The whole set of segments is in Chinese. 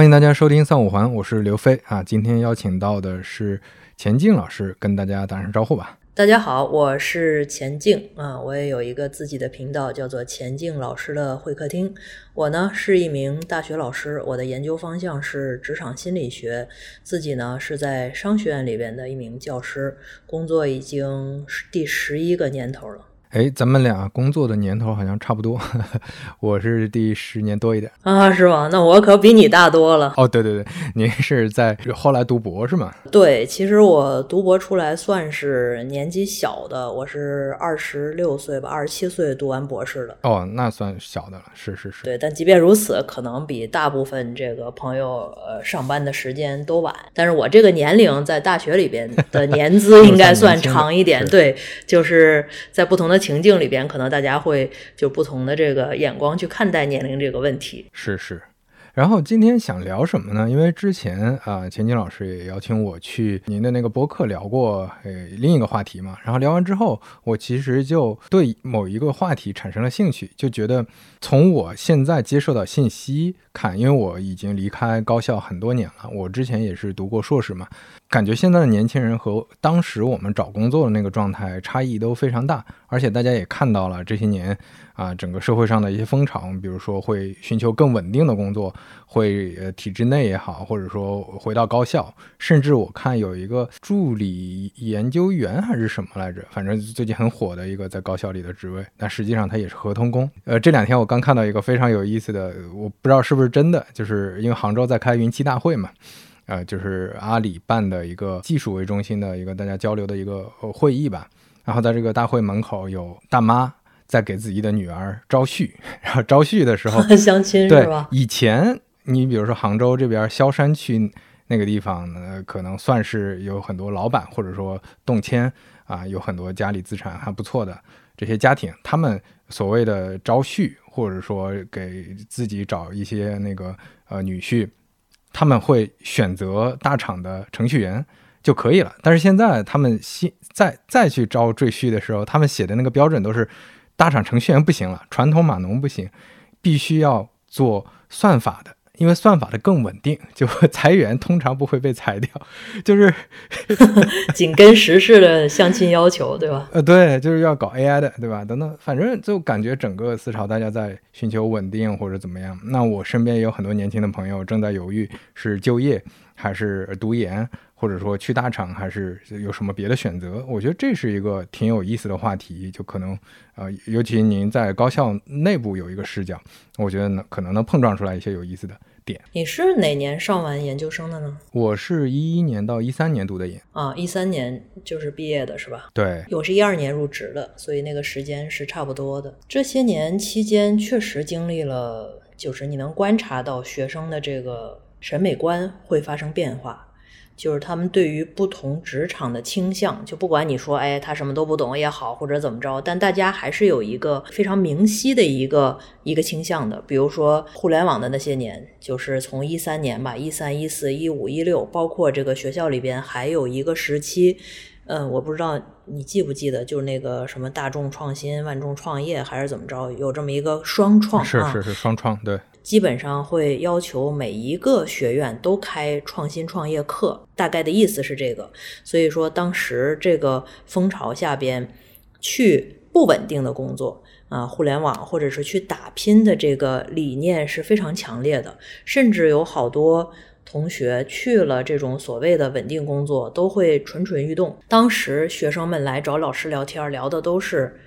欢迎大家收听三五环，我是刘飞啊。今天邀请到的是钱静老师，跟大家打声招呼吧。大家好，我是钱静啊，我也有一个自己的频道，叫做钱静老师的会客厅。我呢是一名大学老师，我的研究方向是职场心理学，自己呢是在商学院里边的一名教师，工作已经第十一个年头了。哎，咱们俩工作的年头好像差不多，我是第十年多一点啊，是吗？那我可比你大多了。哦，对对对，您是在后来读博是吗？对，其实我读博出来算是年纪小的，我是二十六岁吧，二十七岁读完博士的。哦，那算小的了，是是是。对，但即便如此，可能比大部分这个朋友呃上班的时间都晚。但是我这个年龄在大学里边的年资 应该算长一点。对，就是在不同的。情境里边，可能大家会就不同的这个眼光去看待年龄这个问题。是是。然后今天想聊什么呢？因为之前啊，钱金老师也邀请我去您的那个博客聊过呃另一个话题嘛。然后聊完之后，我其实就对某一个话题产生了兴趣，就觉得从我现在接受到信息看，因为我已经离开高校很多年了，我之前也是读过硕士嘛，感觉现在的年轻人和当时我们找工作的那个状态差异都非常大，而且大家也看到了这些年。啊，整个社会上的一些风潮，比如说会寻求更稳定的工作，会呃体制内也好，或者说回到高校，甚至我看有一个助理研究员还是什么来着，反正最近很火的一个在高校里的职位，但实际上他也是合同工。呃，这两天我刚看到一个非常有意思的，我不知道是不是真的，就是因为杭州在开云栖大会嘛，呃，就是阿里办的一个技术为中心的一个大家交流的一个会议吧，然后在这个大会门口有大妈。在给自己的女儿招婿，然后招婿的时候 相亲是吧？以前你比如说杭州这边萧山区那个地方，呢，可能算是有很多老板或者说动迁啊，有很多家里资产还不错的这些家庭，他们所谓的招婿或者说给自己找一些那个呃女婿，他们会选择大厂的程序员就可以了。但是现在他们新再再去招赘婿的时候，他们写的那个标准都是。大厂程序员不行了，传统码农不行，必须要做算法的，因为算法的更稳定，就裁员通常不会被裁掉，就是 紧跟时事的相亲要求，对吧？呃，对，就是要搞 AI 的，对吧？等等，反正就感觉整个思潮大家在寻求稳定或者怎么样。那我身边也有很多年轻的朋友正在犹豫是就业还是读研。或者说去大厂还是有什么别的选择？我觉得这是一个挺有意思的话题，就可能，呃，尤其您在高校内部有一个视角，我觉得呢可能能碰撞出来一些有意思的点。你是哪年上完研究生的呢？我是一一年到一三年读的研啊，一三年就是毕业的是吧？对，我是一二年入职的，所以那个时间是差不多的。这些年期间确实经历了，就是你能观察到学生的这个审美观会发生变化。就是他们对于不同职场的倾向，就不管你说，哎，他什么都不懂也好，或者怎么着，但大家还是有一个非常明晰的一个一个倾向的。比如说互联网的那些年，就是从一三年吧，一三、一四、一五、一六，包括这个学校里边还有一个时期，嗯，我不知道你记不记得，就是那个什么大众创新、万众创业还是怎么着，有这么一个双创，是是是双创，对。基本上会要求每一个学院都开创新创业课，大概的意思是这个。所以说，当时这个风潮下边，去不稳定的工作啊，互联网或者是去打拼的这个理念是非常强烈的。甚至有好多同学去了这种所谓的稳定工作，都会蠢蠢欲动。当时学生们来找老师聊天，聊的都是。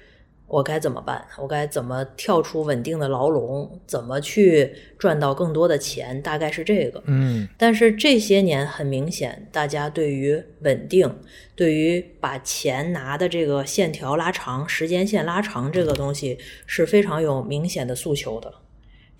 我该怎么办？我该怎么跳出稳定的牢笼？怎么去赚到更多的钱？大概是这个。嗯，但是这些年很明显，大家对于稳定，对于把钱拿的这个线条拉长、时间线拉长这个东西是非常有明显的诉求的。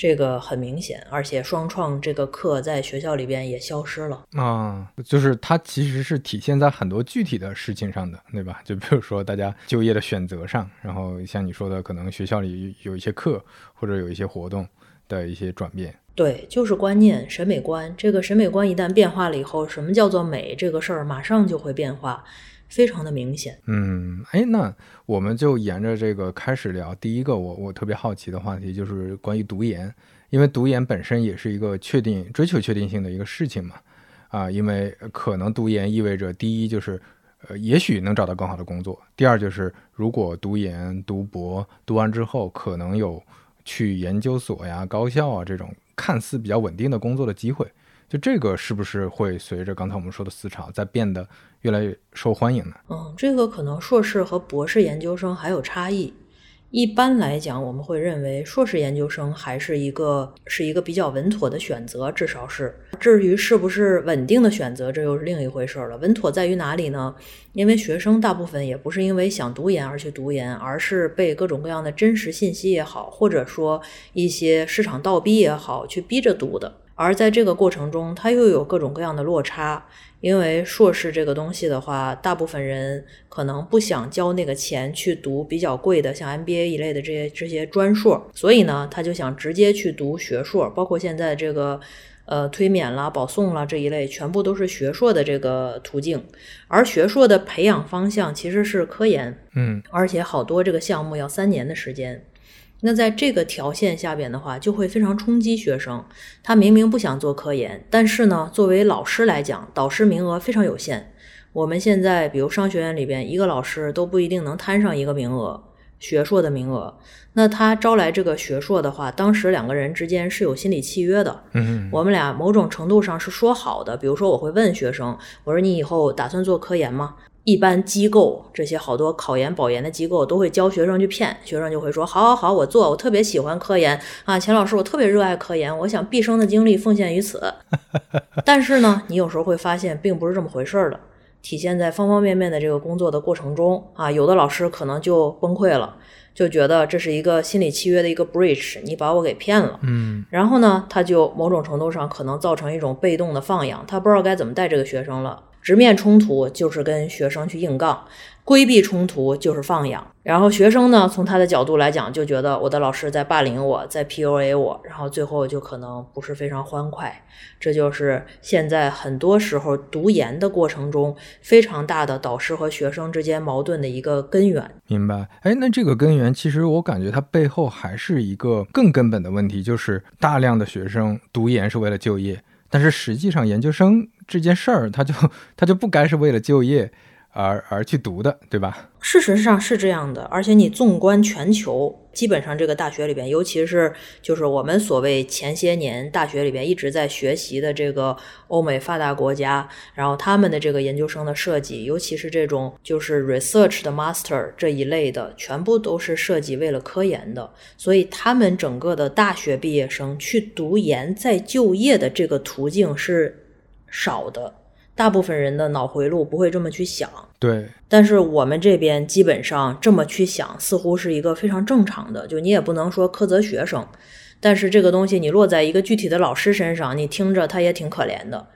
这个很明显，而且双创这个课在学校里边也消失了啊，就是它其实是体现在很多具体的事情上的，对吧？就比如说大家就业的选择上，然后像你说的，可能学校里有一些课或者有一些活动的一些转变。对，就是观念、审美观。这个审美观一旦变化了以后，什么叫做美这个事儿，马上就会变化。非常的明显，嗯，哎，那我们就沿着这个开始聊。第一个，我我特别好奇的话题就是关于读研，因为读研本身也是一个确定、追求确定性的一个事情嘛。啊，因为可能读研意味着第一就是，呃，也许能找到更好的工作；第二就是，如果读研、读博读完之后，可能有去研究所呀、高校啊这种看似比较稳定的工作的机会。就这个是不是会随着刚才我们说的思潮在变得越来越受欢迎呢？嗯，这个可能硕士和博士研究生还有差异。一般来讲，我们会认为硕士研究生还是一个是一个比较稳妥的选择，至少是。至于是不是稳定的选择，这又是另一回事了。稳妥在于哪里呢？因为学生大部分也不是因为想读研而去读研，而是被各种各样的真实信息也好，或者说一些市场倒逼也好，去逼着读的。而在这个过程中，它又有各种各样的落差。因为硕士这个东西的话，大部分人可能不想交那个钱去读比较贵的，像 MBA 一类的这些这些专硕，所以呢，他就想直接去读学硕。包括现在这个，呃，推免啦、保送啦这一类，全部都是学硕的这个途径。而学硕的培养方向其实是科研，嗯，而且好多这个项目要三年的时间。那在这个条线下边的话，就会非常冲击学生。他明明不想做科研，但是呢，作为老师来讲，导师名额非常有限。我们现在，比如商学院里边，一个老师都不一定能摊上一个名额，学硕的名额。那他招来这个学硕的话，当时两个人之间是有心理契约的。嗯，我们俩某种程度上是说好的。比如说，我会问学生，我说你以后打算做科研吗？一般机构这些好多考研保研的机构都会教学生去骗学生，就会说好好好，我做，我特别喜欢科研啊，钱老师，我特别热爱科研，我想毕生的精力奉献于此。但是呢，你有时候会发现并不是这么回事儿的，体现在方方面面的这个工作的过程中啊，有的老师可能就崩溃了，就觉得这是一个心理契约的一个 breach，你把我给骗了，嗯，然后呢，他就某种程度上可能造成一种被动的放养，他不知道该怎么带这个学生了。直面冲突就是跟学生去硬杠，规避冲突就是放养。然后学生呢，从他的角度来讲，就觉得我的老师在霸凌我，在 PUA 我，然后最后就可能不是非常欢快。这就是现在很多时候读研的过程中非常大的导师和学生之间矛盾的一个根源。明白？哎，那这个根源其实我感觉它背后还是一个更根本的问题，就是大量的学生读研是为了就业。但是实际上，研究生这件事儿，他就他就不该是为了就业而而去读的，对吧？事实上是这样的，而且你纵观全球，基本上这个大学里边，尤其是就是我们所谓前些年大学里边一直在学习的这个欧美发达国家，然后他们的这个研究生的设计，尤其是这种就是 research 的 master 这一类的，全部都是设计为了科研的，所以他们整个的大学毕业生去读研再就业的这个途径是少的。大部分人的脑回路不会这么去想，对。但是我们这边基本上这么去想，似乎是一个非常正常的。就你也不能说苛责学生，但是这个东西你落在一个具体的老师身上，你听着他也挺可怜的，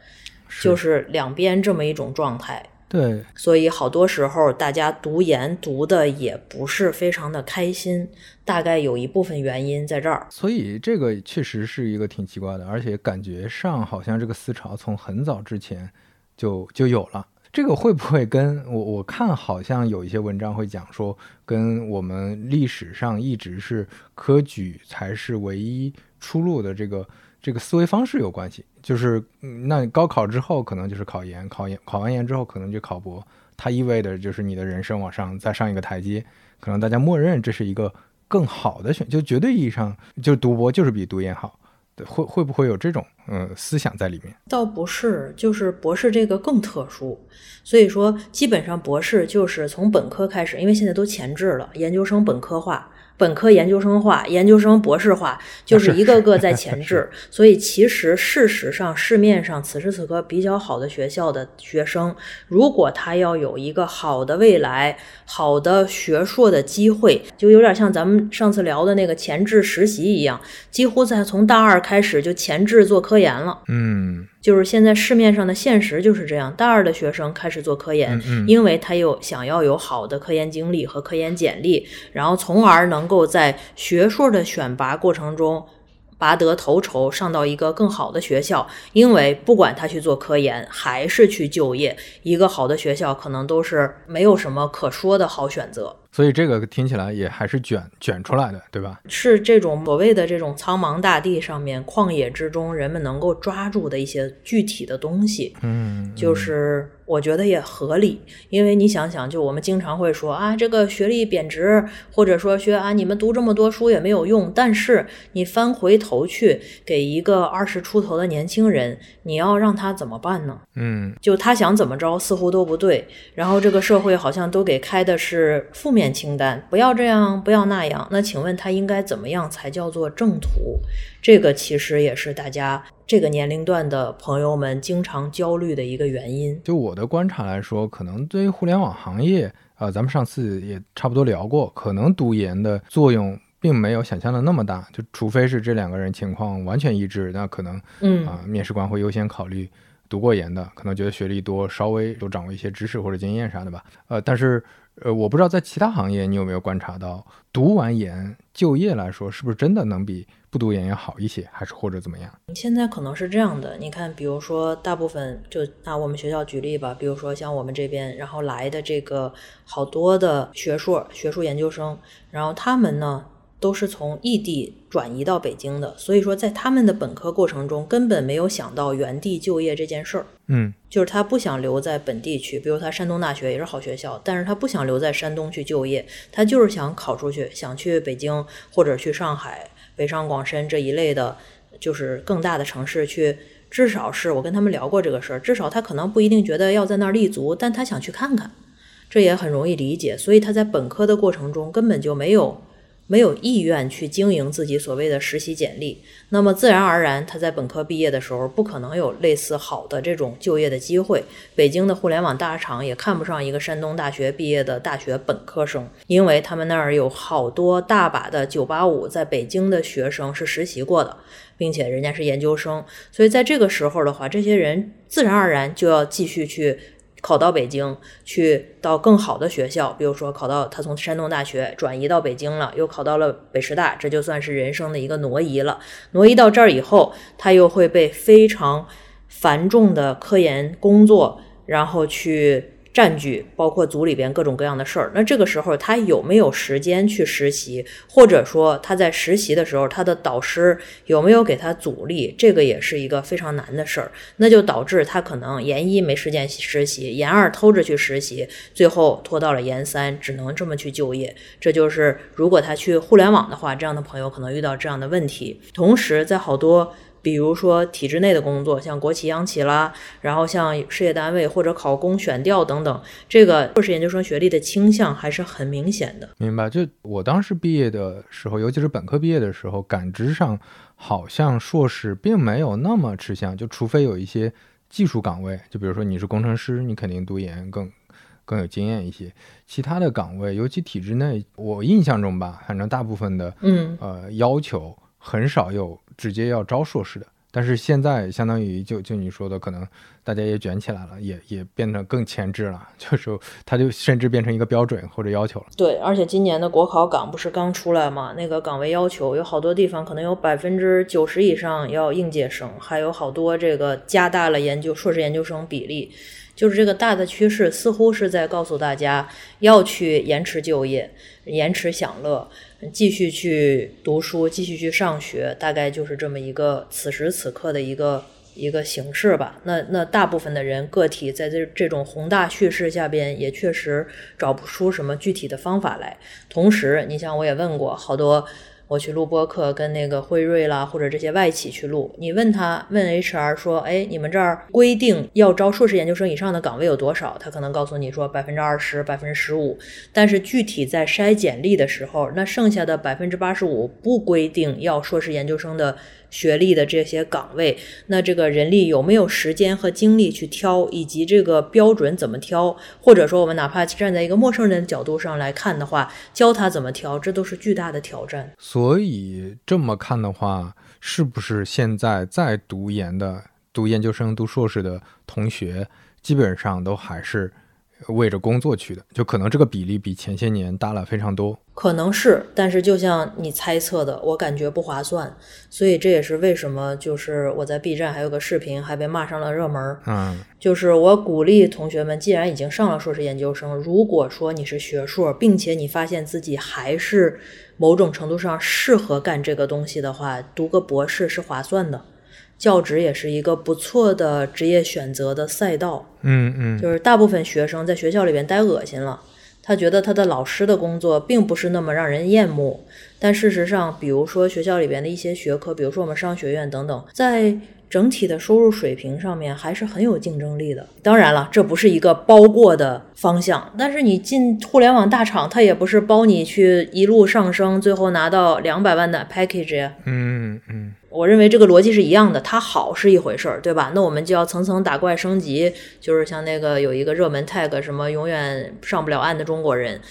就是两边这么一种状态。对。所以好多时候大家读研读的也不是非常的开心，大概有一部分原因在这儿。所以这个确实是一个挺奇怪的，而且感觉上好像这个思潮从很早之前。就就有了，这个会不会跟我我看好像有一些文章会讲说，跟我们历史上一直是科举才是唯一出路的这个这个思维方式有关系？就是那高考之后可能就是考研，考研考完研之后可能就考博，它意味着就是你的人生往上再上一个台阶，可能大家默认这是一个更好的选，就绝对意义上就读博就是比读研好。会会不会有这种嗯思想在里面？倒不是，就是博士这个更特殊，所以说基本上博士就是从本科开始，因为现在都前置了，研究生本科化。本科研究生化，研究生博士化，就是一个个在 前置。所以其实事实上，市面上此时此刻比较好的学校的学生，如果他要有一个好的未来、好的学硕的机会，就有点像咱们上次聊的那个前置实习一样，几乎在从大二开始就前置做科研了。嗯。就是现在市面上的现实就是这样，大二的学生开始做科研，因为他有想要有好的科研经历和科研简历，然后从而能够在学硕的选拔过程中拔得头筹，上到一个更好的学校。因为不管他去做科研还是去就业，一个好的学校可能都是没有什么可说的好选择。所以这个听起来也还是卷卷出来的，对吧？是这种所谓的这种苍茫大地上面、旷野之中，人们能够抓住的一些具体的东西。嗯，就是我觉得也合理，因为你想想，就我们经常会说啊，这个学历贬值，或者说学啊，你们读这么多书也没有用。但是你翻回头去给一个二十出头的年轻人，你要让他怎么办呢？嗯，就他想怎么着，似乎都不对。然后这个社会好像都给开的是负面清单，不要这样，不要那样。那请问他应该怎么样才叫做正途？这个其实也是大家这个年龄段的朋友们经常焦虑的一个原因。就我的观察来说，可能对于互联网行业，呃，咱们上次也差不多聊过，可能读研的作用并没有想象的那么大。就除非是这两个人情况完全一致，那可能，嗯啊、面试官会优先考虑读过研的，可能觉得学历多，稍微有掌握一些知识或者经验啥的吧。呃，但是，呃，我不知道在其他行业你有没有观察到，读完研就业来说，是不是真的能比不读研要好一些，还是或者怎么样？现在可能是这样的，你看，比如说大部分就拿我们学校举例吧，比如说像我们这边，然后来的这个好多的学硕、学术研究生，然后他们呢都是从异地转移到北京的，所以说在他们的本科过程中根本没有想到原地就业这件事儿。嗯就是他不想留在本地去，比如他山东大学也是好学校，但是他不想留在山东去就业，他就是想考出去，想去北京或者去上海、北上广深这一类的，就是更大的城市去。至少是我跟他们聊过这个事儿，至少他可能不一定觉得要在那儿立足，但他想去看看，这也很容易理解。所以他在本科的过程中根本就没有没有意愿去经营自己所谓的实习简历，那么自然而然，他在本科毕业的时候不可能有类似好的这种就业的机会。北京的互联网大厂也看不上一个山东大学毕业的大学本科生，因为他们那儿有好多大把的985在北京的学生是实习过的，并且人家是研究生，所以在这个时候的话，这些人自然而然就要继续去。考到北京，去到更好的学校，比如说考到他从山东大学转移到北京了，又考到了北师大，这就算是人生的一个挪移了。挪移到这儿以后，他又会被非常繁重的科研工作，然后去占据，包括组里边各种各样的事儿。那这个时候他有没有时间去实习，或者说他在实习的时候，他的导师有没有给他阻力，这个也是一个非常难的事儿。那就导致他可能研一没时间实习，研二偷着去实习，最后拖到了研三，只能这么去就业。这就是如果他去互联网的话，这样的朋友可能遇到这样的问题。同时，在好多比如说体制内的工作，像国企、央企啦，然后像事业单位或者考公选调等等，这个硕士研究生学历的倾向还是很明显的。明白。就我当时毕业的时候，尤其是本科毕业的时候，感知上好像硕士并没有那么吃香，就除非有一些技术岗位，就比如说你是工程师，你肯定读研更更有经验一些。其他的岗位，尤其体制内，我印象中吧，反正大部分的嗯，呃要求很少有直接要招硕士的。但是现在相当于就就你说的，可能大家也卷起来了，也也变得更前置了，就是它就甚至变成一个标准或者要求了。对，而且今年的国考岗不是刚出来吗？那个岗位要求有好多地方可能有百分之九十以上要应届生，还有好多这个加大了研究硕士研究生比例。就是这个大的趋势，似乎是在告诉大家要去延迟就业、延迟享乐，继续去读书、继续去上学，大概就是这么一个此时此刻的一个一个形式吧。那那大部分的人个体在这这种宏大叙事下边，也确实找不出什么具体的方法来。同时，你像我也问过好多。我去录播客，跟那个辉瑞啦或者这些外企去录，你问他问 HR 说，哎，你们这儿规定要招硕士研究生以上的岗位有多少？他可能告诉你说百分之二十、百分之十五，但是具体在筛简历的时候，那剩下的百分之八十五不规定要硕士研究生的学历的这些岗位，那这个人力有没有时间和精力去挑，以及这个标准怎么挑，或者说我们哪怕站在一个陌生人角度上来看的话，教他怎么挑，这都是巨大的挑战。所以这么看的话，是不是现在在读研的、读研究生、读硕士的同学，基本上都还是为着工作去的，就可能这个比例比前些年大了非常多。可能是，但是就像你猜测的，我感觉不划算，所以这也是为什么就是我在 B 站还有个视频还被骂上了热门。嗯，就是我鼓励同学们，既然已经上了硕士研究生，如果说你是学硕，并且你发现自己还是某种程度上适合干这个东西的话，读个博士是划算的。教职也是一个不错的职业选择的赛道。嗯嗯，就是大部分学生在学校里边待恶心了，他觉得他的老师的工作并不是那么让人厌恶。但事实上，比如说学校里边的一些学科，比如说我们商学院等等，在整体的收入水平上面还是很有竞争力的。当然了，这不是一个包过的方向，但是你进互联网大厂，它也不是包你去一路上升，最后拿到两百万的 package 呀。嗯嗯，我认为这个逻辑是一样的，它好是一回事儿，对吧？那我们就要层层打怪升级，就是像那个有一个热门 tag 什么永远上不了岸的中国人，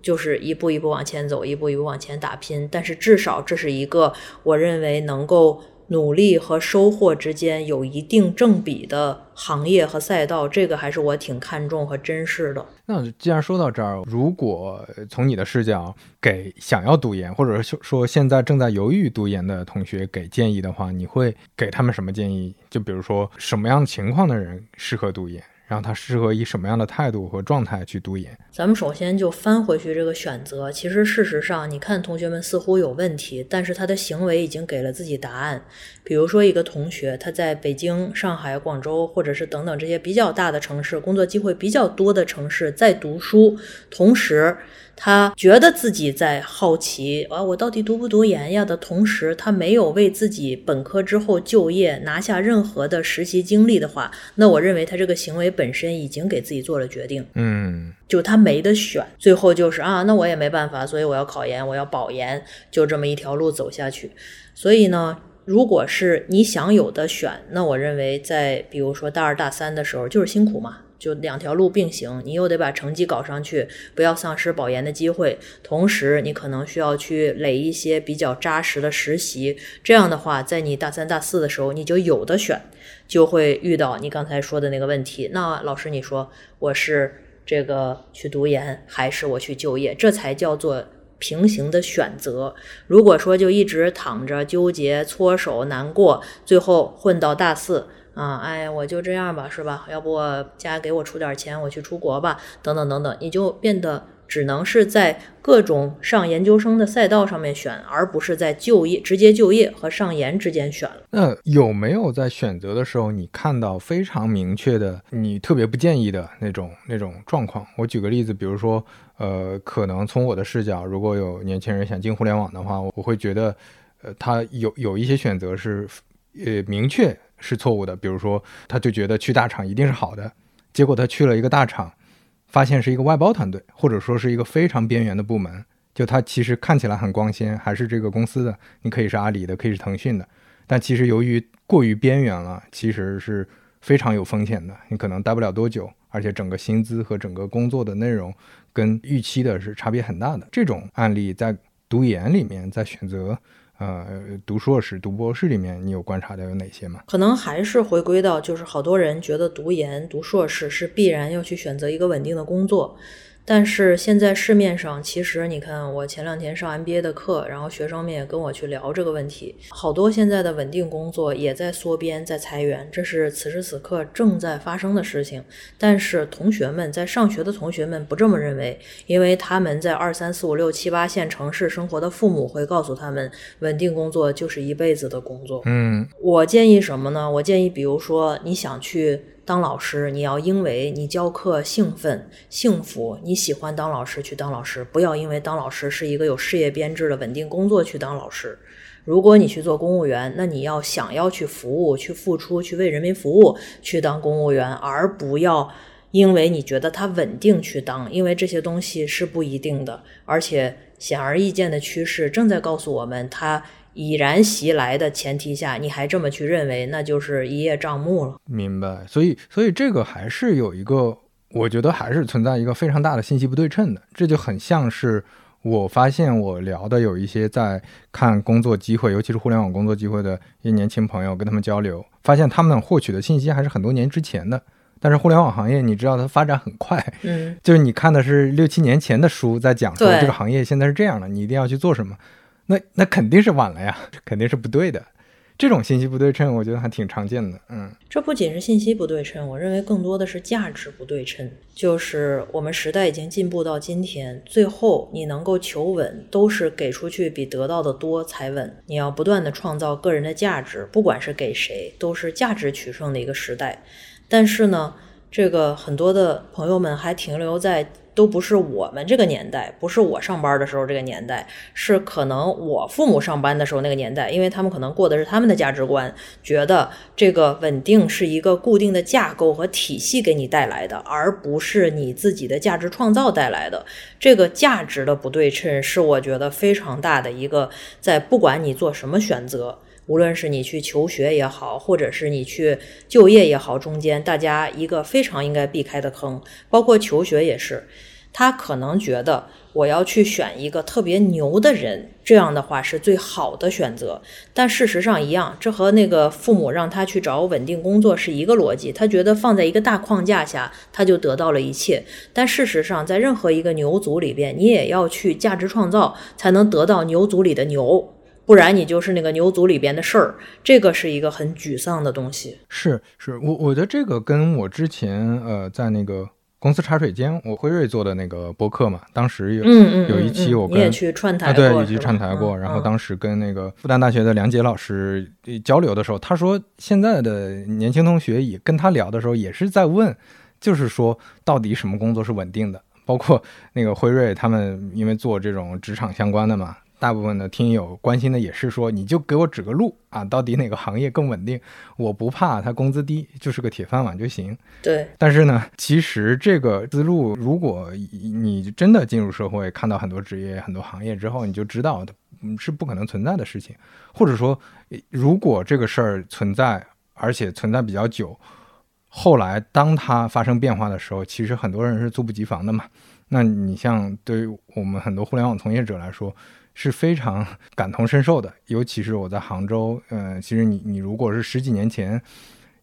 就是一步一步往前走，一步一步往前打拼。但是至少这是一个我认为能够努力和收获之间有一定正比的行业和赛道，这个还是我挺看重和珍视的。那既然说到这儿，如果从你的视角给想要读研，或者说说现在正在犹豫读研的同学给建议的话，你会给他们什么建议？就比如说什么样情况的人适合读研，让他适合以什么样的态度和状态去读研？咱们首先就翻回去这个选择，其实事实上，你看同学们似乎有问题，但是他的行为已经给了自己答案。比如说一个同学，他在北京、上海、广州，或者是等等这些比较大的城市，工作机会比较多的城市，在读书，同时他觉得自己在好奇啊，我到底读不读研呀的同时，他没有为自己本科之后就业拿下任何的实习经历的话，那我认为他这个行为本身已经给自己做了决定。嗯就他没得选，最后就是啊，那我也没办法，所以我要考研，我要保研，就这么一条路走下去。所以呢，如果是你想有的选，那我认为在比如说大二大三的时候，就是辛苦嘛，就两条路并行，你又得把成绩搞上去，不要丧失保研的机会，同时你可能需要去垒一些比较扎实的实习，这样的话，在你大三大四的时候，你就有的选，就会遇到你刚才说的那个问题。那老师，你说我是这个去读研，还是我去就业？这才叫做平行的选择。如果说就一直躺着纠结、搓手、难过，最后混到大四啊，哎，我就这样吧，是吧？要不家给我出点钱，我去出国吧，等等等等，你就变得只能是在各种上研究生的赛道上面选，而不是在就业直接就业和上研之间选了。那有没有在选择的时候，你看到非常明确的，你特别不建议的那种那种状况？我举个例子，比如说，呃，可能从我的视角，如果有年轻人想进互联网的话，我会觉得，呃，他有有一些选择是，呃，明确是错误的。比如说，他就觉得去大厂一定是好的，结果他去了一个大厂，发现是一个外包团队，或者说是一个非常边缘的部门。就它其实看起来很光鲜，还是这个公司的，你可以是阿里的，可以是腾讯的，但其实由于过于边缘了，其实是非常有风险的。你可能待不了多久，而且整个薪资和整个工作的内容跟预期的是差别很大的。这种案例在读研里面，在选择呃读硕士、读博士里面，你有观察到有哪些吗？可能还是回归到，就是好多人觉得读研、读硕士是必然要去选择一个稳定的工作。但是现在市面上，其实你看，我前两天上 MBA 的课，然后学生们也跟我去聊这个问题，好多现在的稳定工作也在缩编、在裁员，这是此时此刻正在发生的事情。但是同学们在上学的同学们不这么认为，因为他们在二三四五六七八线城市生活的父母会告诉他们，稳定工作就是一辈子的工作。嗯我建议什么呢？我建议，比如说你想去当老师，你要因为你教课兴奋、幸福，你喜欢当老师去当老师，不要因为当老师是一个有事业编制的稳定工作去当老师。如果你去做公务员，那你要想要去服务、去付出、去为人民服务，去当公务员，而不要因为你觉得它稳定去当，因为这些东西是不一定的，而且显而易见的趋势正在告诉我们，它已然袭来的前提下，你还这么去认为，那就是一叶障目了。明白，所以所以这个还是有一个，我觉得还是存在一个非常大的信息不对称的，这就很像是我发现我聊的有一些在看工作机会，尤其是互联网工作机会的一些年轻朋友，跟他们交流，发现他们获取的信息还是很多年之前的，但是互联网行业，你知道它发展很快，嗯，就是你看的是六七年前的书，在讲说这个行业现在是这样的，你一定要去做什么，那那肯定是晚了呀，肯定是不对的。这种信息不对称，我觉得还挺常见的。嗯，这不仅是信息不对称，我认为更多的是价值不对称。就是我们时代已经进步到今天，最后你能够求稳，都是给出去比得到的多才稳。你要不断的创造个人的价值，不管是给谁，都是价值取胜的一个时代。但是呢，这个很多的朋友们还停留在。都不是我们这个年代，不是我上班的时候这个年代，是可能我父母上班的时候那个年代，因为他们可能过的是他们的价值观，觉得这个稳定是一个固定的架构和体系给你带来的，而不是你自己的价值创造带来的。这个价值的不对称是我觉得非常大的一个，在不管你做什么选择。无论是你去求学也好，或者是你去就业也好，中间大家一个非常应该避开的坑，包括求学也是。他可能觉得我要去选一个特别牛的人，这样的话是最好的选择。但事实上一样，这和那个父母让他去找稳定工作是一个逻辑。他觉得放在一个大框架下，他就得到了一切。但事实上，在任何一个牛族里边，你也要去价值创造，才能得到牛族里的牛。不然你就是那个牛族里边的事儿，这个是一个很沮丧的东西。是是，我我觉得这个跟我之前呃在那个公司茶水间，我辉瑞做的那个播客嘛，当时有嗯嗯有一期我跟你也去串台啊，对，以及过是吧串台过。嗯然后嗯当时跟那个复旦大学的梁杰老师呃交流的时候，他说现在的年轻同学也跟他聊的时候，也是在问，就是说到底什么工作是稳定的？包括那个辉瑞他们，因为做这种职场相关的嘛，大部分的听友关心的也是说，你就给我指个路啊，到底哪个行业更稳定？我不怕他工资低，就是个铁饭碗就行。对，但是呢，其实这个思路，如果你真的进入社会，看到很多职业、很多行业之后，你就知道的嗯是不可能存在的事情，或者说，呃如果这个事儿存在，而且存在比较久，后来当它发生变化的时候，其实很多人是猝不及防的嘛。那你像对于我们很多互联网从业者来说，是非常感同身受的。尤其是我在杭州，呃，其实你你如果是十几年前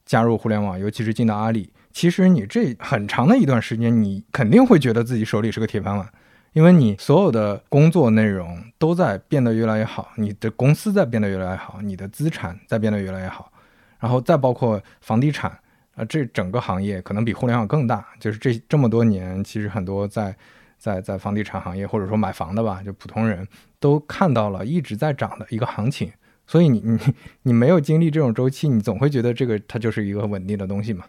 加入互联网，尤其是进到阿里，其实你这很长的一段时间，你肯定会觉得自己手里是个铁饭碗，因为你所有的工作内容都在变得越来越好，你的公司在变得越来越好，你的资产在变得越来越好，然后再包括房地产。啊，这整个行业可能比互联网更大，就是这这么多年，其实很多在在在房地产行业或者说买房的吧，就普通人都看到了一直在涨的一个行情，所以你你你没有经历这种周期，你总会觉得这个它就是一个稳定的东西嘛。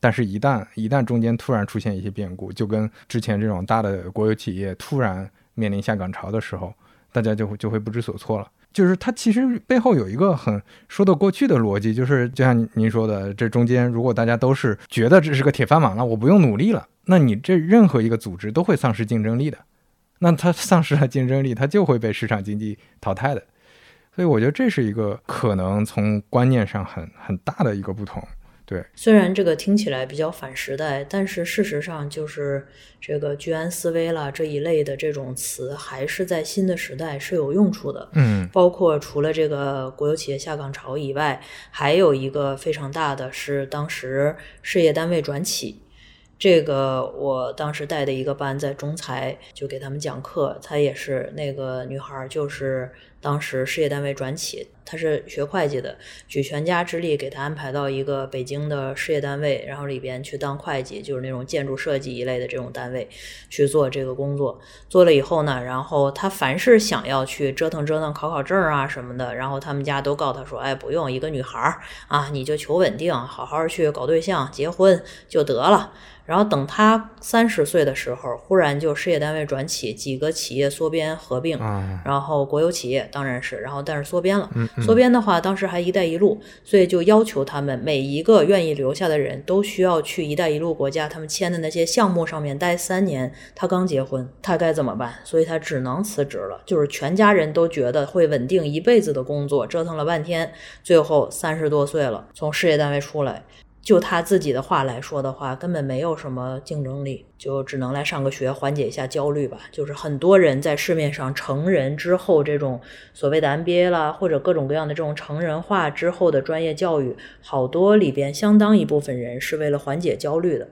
但是，一旦一旦中间突然出现一些变故，就跟之前这种大的国有企业突然面临下岗潮的时候，大家就会就会不知所措了。就是它其实背后有一个很说得过去的逻辑，就是就像您说的，这中间如果大家都是觉得这是个铁饭碗了，我不用努力了，那你这任何一个组织都会丧失竞争力的。那它丧失了竞争力，它就会被市场经济淘汰的。所以我觉得这是一个可能从观念上很很大的一个不同。对，虽然这个听起来比较反时代，但是事实上就是这个居安思危啦这一类的这种词，还是在新的时代是有用处的。嗯包括除了这个国有企业下岗潮以外，还有一个非常大的是当时事业单位转企。这个我当时带的一个班在中财，就给他们讲课。她也是那个女孩，就是当时事业单位转企，她是学会计的，举全家之力给他安排到一个北京的事业单位，然后里边去当会计，就是那种建筑设计一类的这种单位去做这个工作。做了以后呢，然后他凡是想要去折腾折腾、考考证啊什么的，然后他们家都告诉她说：“哎，不用，一个女孩儿啊，你就求稳定，好好去搞对象、结婚就得了。”然后等他三十岁的时候，忽然就事业单位转企，几个企业缩编合并，啊，然后国有企业当然是，然后但是缩编了。缩编的话，当时还“一带一路”，所以就要求他们每一个愿意留下的人都需要去“一带一路”国家他们签的那些项目上面待三年。他刚结婚，他该怎么办？所以他只能辞职了。就是全家人都觉得会稳定一辈子的工作，折腾了半天，最后三十多岁了，从事业单位出来。就他自己的话来说的话，根本没有什么竞争力，就只能来上个学缓解一下焦虑吧。就是很多人在市面上成人之后，这种所谓的 MBA 啦，或者各种各样的这种成人化之后的专业教育，好多里边相当一部分人是为了缓解焦虑的。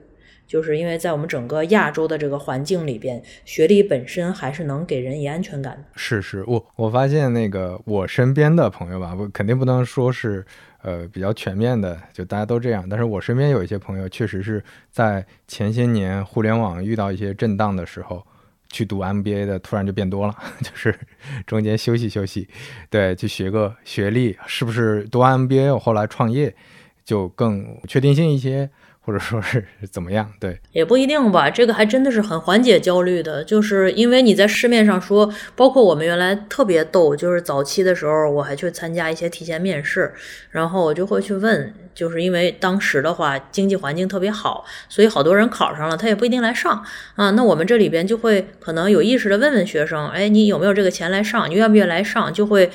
就是因为在我们整个亚洲的这个环境里边，学历本身还是能给人以安全感的。是是，我我发现那个我身边的朋友吧，我肯定不能说是呃比较全面的，就大家都这样。但是我身边有一些朋友，确实是在前些年互联网遇到一些震荡的时候，去读 MBA 的突然就变多了，就是中间休息休息，对，去学个学历，是不是读完 MBA 我后来创业就更确定性一些？或者说是怎么样？对，也不一定吧。这个还真的是很缓解焦虑的，就是因为你在市面上说，包括我们原来特别逗，就是早期的时候，我还去参加一些提前面试，然后我就会去问，就是因为当时的话经济环境特别好，所以好多人考上了，他也不一定来上啊。那我们这里边就会可能有意识的问问学生，哎，你有没有这个钱来上？你愿不愿意来上？就会。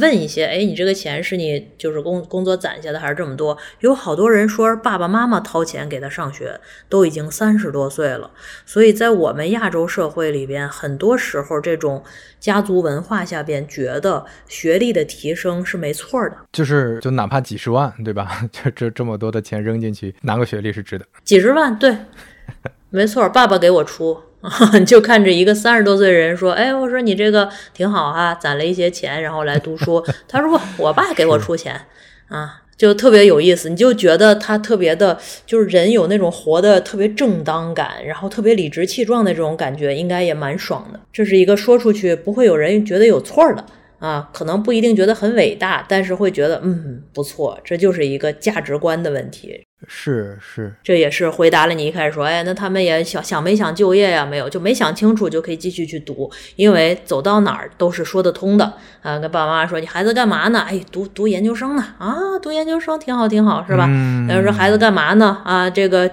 问一些，哎，你这个钱是你就是工工作攒下的，还是这么多？有好多人说爸爸妈妈掏钱给他上学，都已经三十多岁了。所以在我们亚洲社会里边，很多时候这种家族文化下边，觉得学历的提升是没错的，就是就哪怕几十万，对吧？这这这么多的钱扔进去，拿个学历是值得。几十万，对，没错，爸爸给我出。就看着一个三十多岁的人说：“哎，我说你这个挺好哈，攒了一些钱，然后来读书。”他说：“不，我爸给我出钱啊，就特别有意思。你就觉得他特别的，就是人有那种活的特别正当感，然后特别理直气壮的这种感觉，应该也蛮爽的。这是一个说出去不会有人觉得有错的。”啊，可能不一定觉得很伟大，但是会觉得嗯不错，这就是一个价值观的问题。是是，这也是回答了你一开始说，哎，那他们也想想没想就业呀？没有，就没想清楚就可以继续去读，因为走到哪儿都是说得通的啊。跟爸爸妈妈说，你孩子干嘛呢？哎，读读研究生呢？啊，读研究生挺好挺好，是吧？嗯要说孩子干嘛呢？啊，这个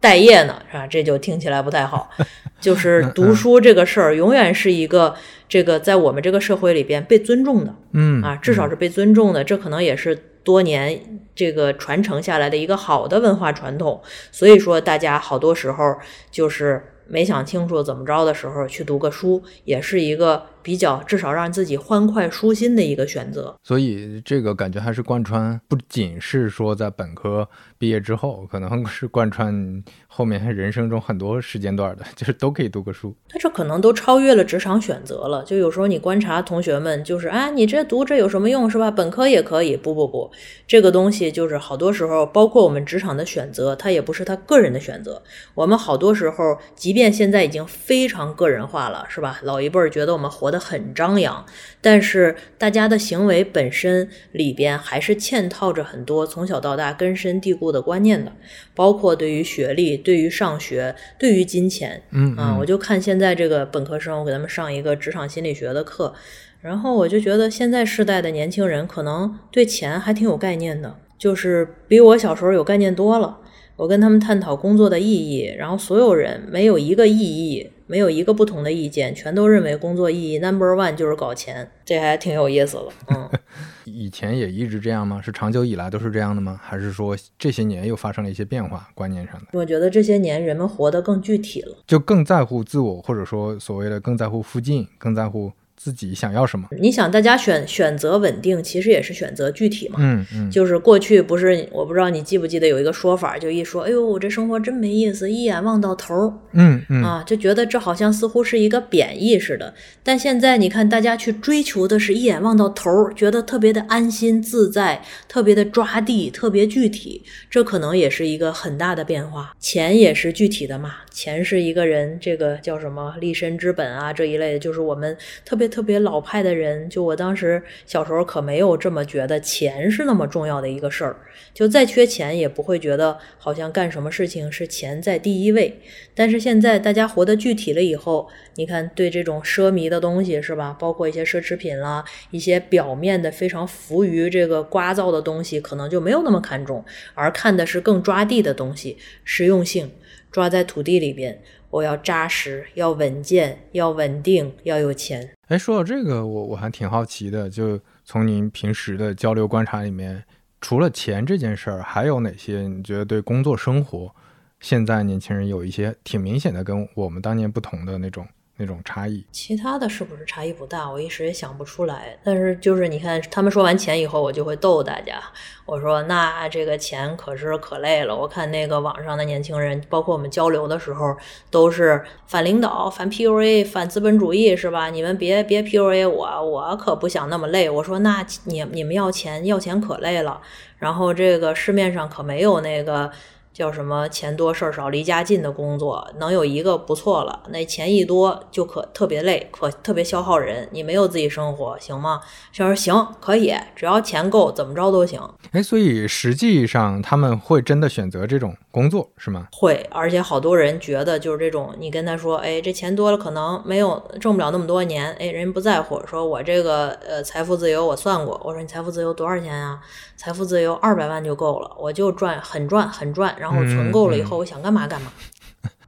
待业呢，是吧？这就听起来不太好。就是读书这个事儿，永远是一个。这个在我们这个社会里边被尊重的，嗯啊，至少是被尊重的，这可能也是多年这个传承下来的一个好的文化传统。所以说，大家好多时候就是没想清楚怎么着的时候去读个书，也是一个比较至少让自己欢快舒心的一个选择。所以这个感觉还是贯穿，不仅是说在本科毕业之后，可能是贯穿。后面人生中很多时间段的，就是都可以读个书，但这可能都超越了职场选择了。就有时候你观察同学们，就是啊，你这读这有什么用是吧？本科也可以，不不不，这个东西就是好多时候，包括我们职场的选择，它也不是他个人的选择。我们好多时候，即便现在已经非常个人化了，是吧？老一辈儿觉得我们活得很张扬，但是大家的行为本身里边还是嵌套着很多从小到大根深蒂固的观念的，包括对于学历。对于上学，对于金钱，嗯啊，我就看现在这个本科生，我给他们上一个职场心理学的课，然后我就觉得现在世代的年轻人可能对钱还挺有概念的，就是比我小时候有概念多了。我跟他们探讨工作的意义，然后所有人没有一个异议，没有一个不同的意见，全都认为工作意义 number one 就是搞钱，这还挺有意思的。嗯，以前也一直这样吗？是长久以来都是这样的吗？还是说这些年又发生了一些变化，观念上的？我觉得这些年人们活得更具体了，就更在乎自我，或者说所谓的更在乎附近，更在乎。自己想要什么？你想，大家选选择稳定，其实也是选择具体嘛。嗯嗯，就是过去不是，我不知道你记不记得有一个说法，就一说，哎呦，我这生活真没意思，一眼望到头。嗯嗯啊，就觉得这好像似乎是一个贬义似的。但现在你看，大家去追求的是一眼望到头儿，觉得特别的安心自在，特别的抓地，特别具体。这可能也是一个很大的变化。钱也是具体的嘛，钱是一个人这个叫什么立身之本啊这一类的，就是我们特别。特别老派的人，就我当时小时候可没有这么觉得钱是那么重要的一个事儿，就再缺钱也不会觉得好像干什么事情是钱在第一位。但是现在大家活得具体了以后，你看对这种奢靡的东西是吧，包括一些奢侈品啦，一些表面的非常浮于这个聒噪的东西，可能就没有那么看重，而看的是更抓地的东西，实用性抓在土地里边。我要扎实，要稳健，要稳定，要有钱。哎，说到这个，我我还挺好奇的，就从您平时的交流观察里面，除了钱这件事儿，还有哪些你觉得对工作生活，现在年轻人有一些挺明显的跟我们当年不同的那种？那种差异，其他的是不是差异不大？我一时也想不出来。但是就是你看，他们说完钱以后，我就会逗大家。我说那这个钱可是可累了。我看那个网上的年轻人，包括我们交流的时候，都是反领导、反 PUA、反资本主义，是吧？你们别别 PUA 我，我可不想那么累。我说那你你们要钱要钱可累了。然后这个市面上可没有那个。叫什么钱多事儿少离家近的工作，能有一个不错了。那钱一多就可特别累，可特别消耗人。你没有自己生活，行吗？小说行，可以，只要钱够，怎么着都行。哎，所以实际上他们会真的选择这种工作是吗？会，而且好多人觉得就是这种，你跟他说，哎，这钱多了可能没有挣不了那么多年，哎，人不在乎。说我这个呃财富自由，我算过，我说你财富自由多少钱啊？财富自由二百万就够了，我就赚很赚很赚。然后存够了以后，我想干嘛干嘛，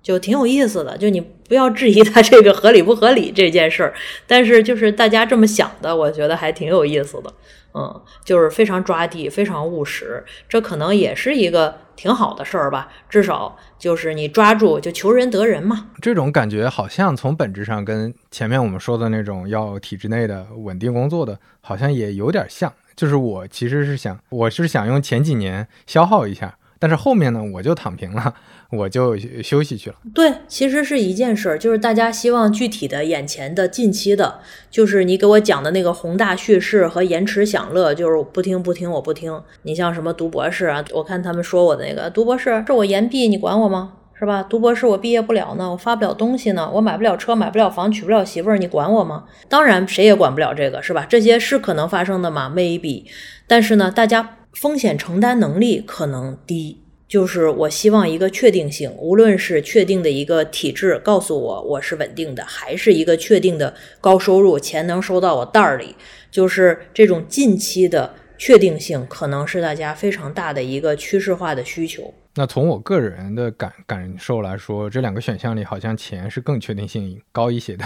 就挺有意思的。就你不要质疑他这个合理不合理这件事儿，但是就是大家这么想的，我觉得还挺有意思的。嗯，就是非常抓地，非常务实，这可能也是一个挺好的事儿吧。至少就是你抓住就求人得人嘛。这种感觉好像从本质上跟前面我们说的那种要体制内的稳定工作的，好像也有点像。就是我其实是想，我是想用前几年消耗一下。但是后面呢，我就躺平了，我就休息去了。对，其实是一件事儿，就是大家希望具体的、眼前的、近期的，就是你给我讲的那个宏大叙事和延迟享乐，就是不听不听，我不听。你像什么读博士啊，我看他们说我的那个读博士，这我研毕，你管我吗？是吧？读博士我毕业不了呢，我发不了东西呢，我买不了车，买不了房，娶不了媳妇儿，你管我吗？当然，谁也管不了这个，是吧？这些是可能发生的嘛？maybe，但是呢，大家。风险承担能力可能低，就是我希望一个确定性，无论是确定的一个体制告诉我我是稳定的，还是一个确定的高收入，钱能收到我袋儿里，就是这种近期的确定性，可能是大家非常大的一个趋势化的需求。那从我个人的感感受来说，这两个选项里，好像钱是更确定性高一些的。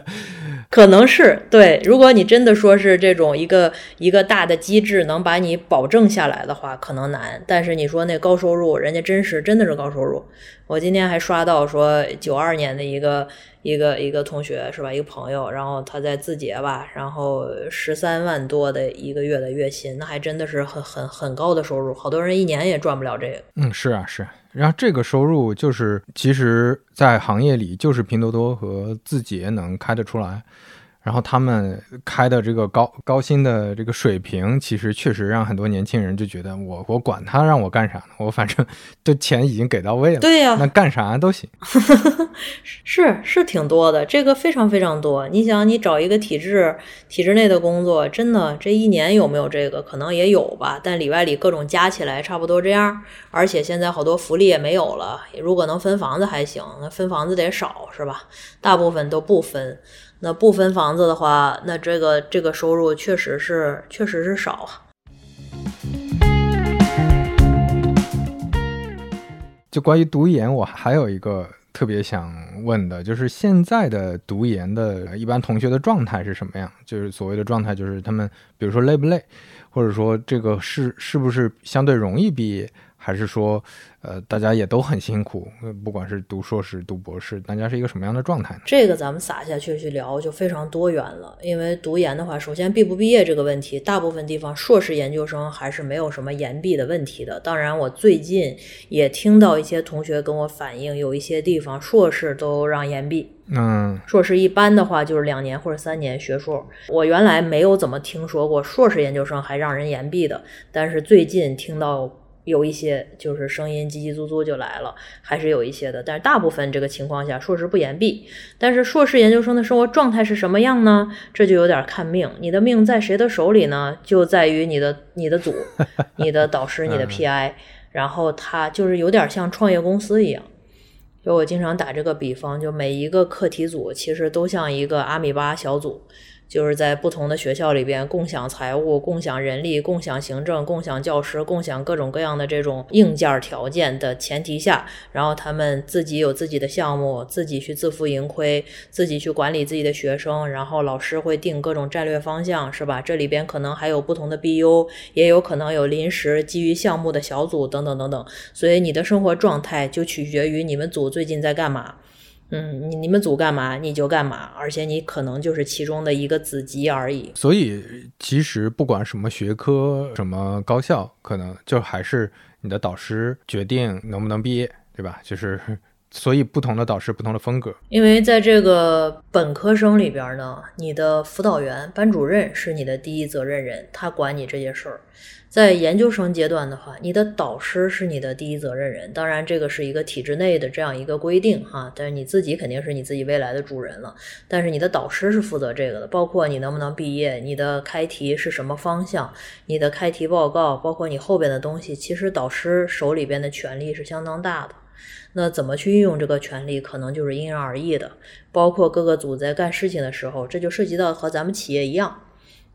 可能是对。如果你真的说是这种一个一个大的机制能把你保证下来的话，可能难。但是你说那高收入，人家真是真的是高收入。我今天还刷到说九二年的一个。一个一个同学是吧？一个朋友，然后他在字节吧，然后十三万多的一个月的月薪，那还真的是很很很高的收入。好多人一年也赚不了这个。嗯，是啊，是。然后这个收入就是，其实，在行业里，就是拼多多和字节能开得出来。然后他们开的这个高高薪的这个水平，其实确实让很多年轻人就觉得，我我管他让我干啥呢？我反正这钱已经给到位了。对呀，那干啥都行。是是挺多的，这个非常非常多。你想，你找一个体制体制内的工作，真的这一年有没有这个？可能也有吧，但里外里各种加起来差不多这样。而且现在好多福利也没有了。如果能分房子还行，那分房子得少是吧？大部分都不分。那不分房子的话，那这个这个收入确实是确实是少啊。就关于读研，我还有一个特别想问的，就是现在的读研的一般同学的状态是什么样？就是所谓的状态，就是他们比如说累不累，或者说这个是是不是相对容易毕业，还是说？呃，大家也都很辛苦，不管是读硕士、读博士，大家是一个什么样的状态呢？这个咱们撒下去去聊就非常多元了。因为读研的话，首先毕不毕业这个问题，大部分地方硕士研究生还是没有什么延毕的问题的。当然，我最近也听到一些同学跟我反映，有一些地方硕士都让延毕。嗯，硕士一般的话就是两年或者三年学硕。我原来没有怎么听说过硕士研究生还让人延毕的，但是最近听到。有一些就是声音叽叽足足就来了，还是有一些的，但是大部分这个情况下，硕士不言毕。但是硕士研究生的生活状态是什么样呢？这就有点看命。你的命在谁的手里呢？就在于你的你的组、你的导师、你的 PI。然后他就是有点像创业公司一样。就我经常打这个比方，就每一个课题组其实都像一个阿米巴小组。就是在不同的学校里边共享财务、共享人力、共享行政、共享教师、共享各种各样的这种硬件条件的前提下，然后他们自己有自己的项目，自己去自负盈亏，自己去管理自己的学生，然后老师会定各种战略方向，是吧？这里边可能还有不同的 BU，也有可能有临时基于项目的小组等等等等，所以你的生活状态就取决于你们组最近在干嘛。嗯，你你们组干嘛你就干嘛，而且你可能就是其中的一个子集而已。所以其实不管什么学科、什么高校，可能就还是你的导师决定能不能毕业，对吧？就是所以不同的导师不同的风格。因为在这个本科生里边呢，你的辅导员、班主任是你的第一责任人，他管你这些事儿。在研究生阶段的话，你的导师是你的第一责任人。当然，这个是一个体制内的这样一个规定哈，但是你自己肯定是你自己未来的主人了。但是你的导师是负责这个的，包括你能不能毕业，你的开题是什么方向，你的开题报告，包括你后边的东西，其实导师手里边的权力是相当大的。那怎么去运用这个权利，可能就是因人而异的。包括各个组在干事情的时候，这就涉及到和咱们企业一样。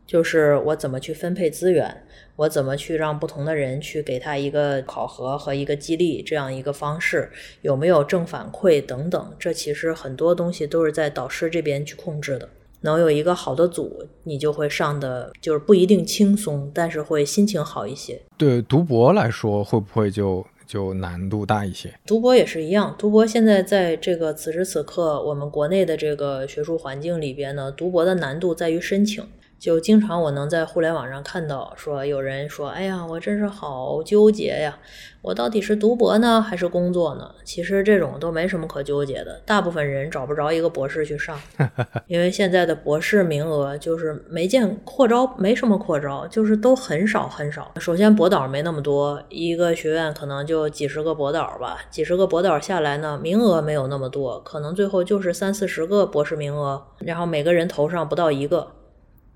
就是我怎么去分配资源，我怎么去让不同的人去给他一个考核和一个激励这样一个方式，有没有正反馈等等，这其实很多东西都是在导师这边去控制的。能有一个好的组，你就会上的就是不一定轻松，但是会心情好一些。对读博来说，会不会就就难度大一些？读博也是一样，读博现在在这个此时此刻，我们国内的这个学术环境里边呢，读博的难度在于申请。就经常我能在互联网上看到，说有人说：“哎呀，我真是好纠结呀，我到底是读博呢，还是工作呢？”其实这种都没什么可纠结的。大部分人找不着一个博士去上，因为现在的博士名额就是没见扩招，没什么扩招，就是都很少很少。首先博导没那么多，一个学院可能就几十个博导吧，几十个博导下来呢，名额没有那么多，可能最后就是三四十个博士名额，然后每个人头上不到一个。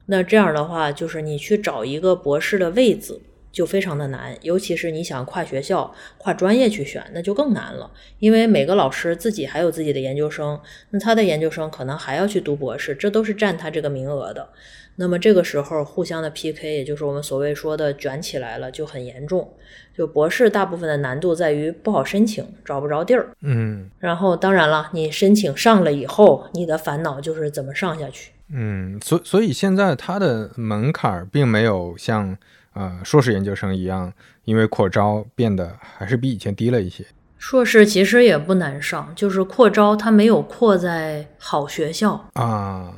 那这样的话，就是你去找一个博士的位子就非常的难，尤其是你想跨学校、跨专业去选，那就更难了。因为每个老师自己还有自己的研究生，那他的研究生可能还要去读博士，这都是占他这个名额的。那么这个时候互相的 PK，也就是我们所谓说的卷起来了，就很严重。就博士大部分的难度在于不好申请，找不着地儿。嗯，然后当然了，你申请上了以后，你的烦恼就是怎么上下去。嗯，所所以现在它的门槛并没有像呃硕士研究生一样，因为扩招变得还是比以前低了一些。硕士其实也不难上，就是扩招它没有扩在好学校啊。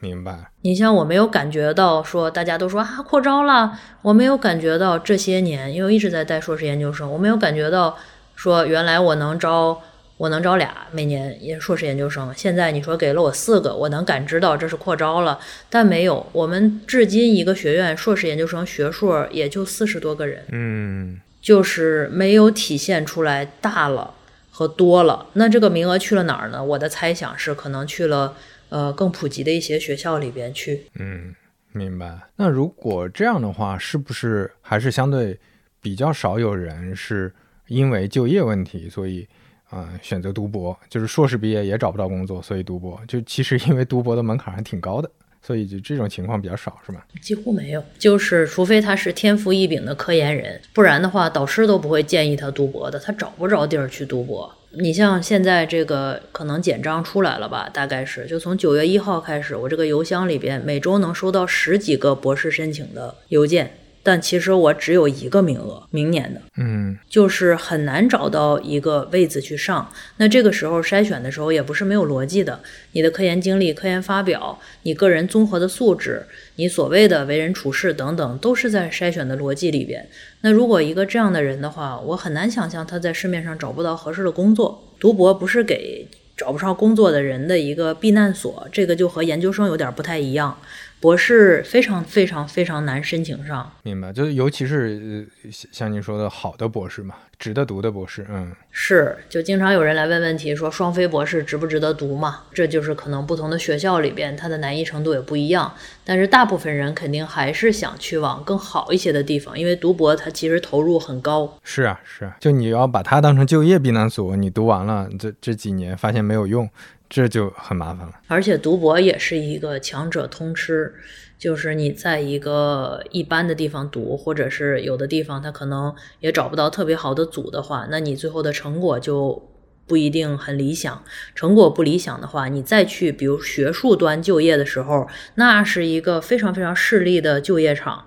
明白。你像我没有感觉到说大家都说啊扩招了，我没有感觉到这些年，因为一直在带硕士研究生，我没有感觉到说原来我能招。我能招俩，每年也硕士研究生。现在你说给了我四个，我能感知到这是扩招了，但没有。我们至今一个学院硕士研究生学硕也就四十多个人，嗯，就是没有体现出来大了和多了。那这个名额去了哪儿呢？我的猜想是可能去了呃更普及的一些学校里边去。嗯，明白。那如果这样的话，是不是还是相对比较少有人是因为就业问题，所以？啊，选择读博就是硕士毕业也找不到工作，所以读博就其实因为读博的门槛还挺高的，所以就这种情况比较少，是吗？几乎没有，就是除非他是天赋异禀的科研人，不然的话导师都不会建议他读博的，他找不着地儿去读博。你像现在这个可能简章出来了吧？大概是就从九月一号开始，我这个邮箱里边每周能收到十几个博士申请的邮件。但其实我只有一个名额，明年的，嗯，就是很难找到一个位子去上。那这个时候筛选的时候也不是没有逻辑的，你的科研经历、科研发表、你个人综合的素质、你所谓的为人处事等等，都是在筛选的逻辑里边。那如果一个这样的人的话，我很难想象他在市面上找不到合适的工作。读博不是给找不上工作的人的一个避难所，这个就和研究生有点不太一样。博士非常非常非常难申请上，明白？就是尤其是像像你说的好的博士嘛，值得读的博士，嗯，是。就经常有人来问问题，说双非博士值不值得读嘛？这就是可能不同的学校里边它的难易程度也不一样，但是大部分人肯定还是想去往更好一些的地方，因为读博它其实投入很高。是啊，是啊，就你要把它当成就业避难所，你读完了这这几年发现没有用。这就很麻烦了。而且读博也是一个强者通吃，就是你在一个一般的地方读，或者是有的地方他可能也找不到特别好的组的话，那你最后的成果就不一定很理想。成果不理想的话，你再去比如学术端就业的时候，那是一个非常非常势利的就业场。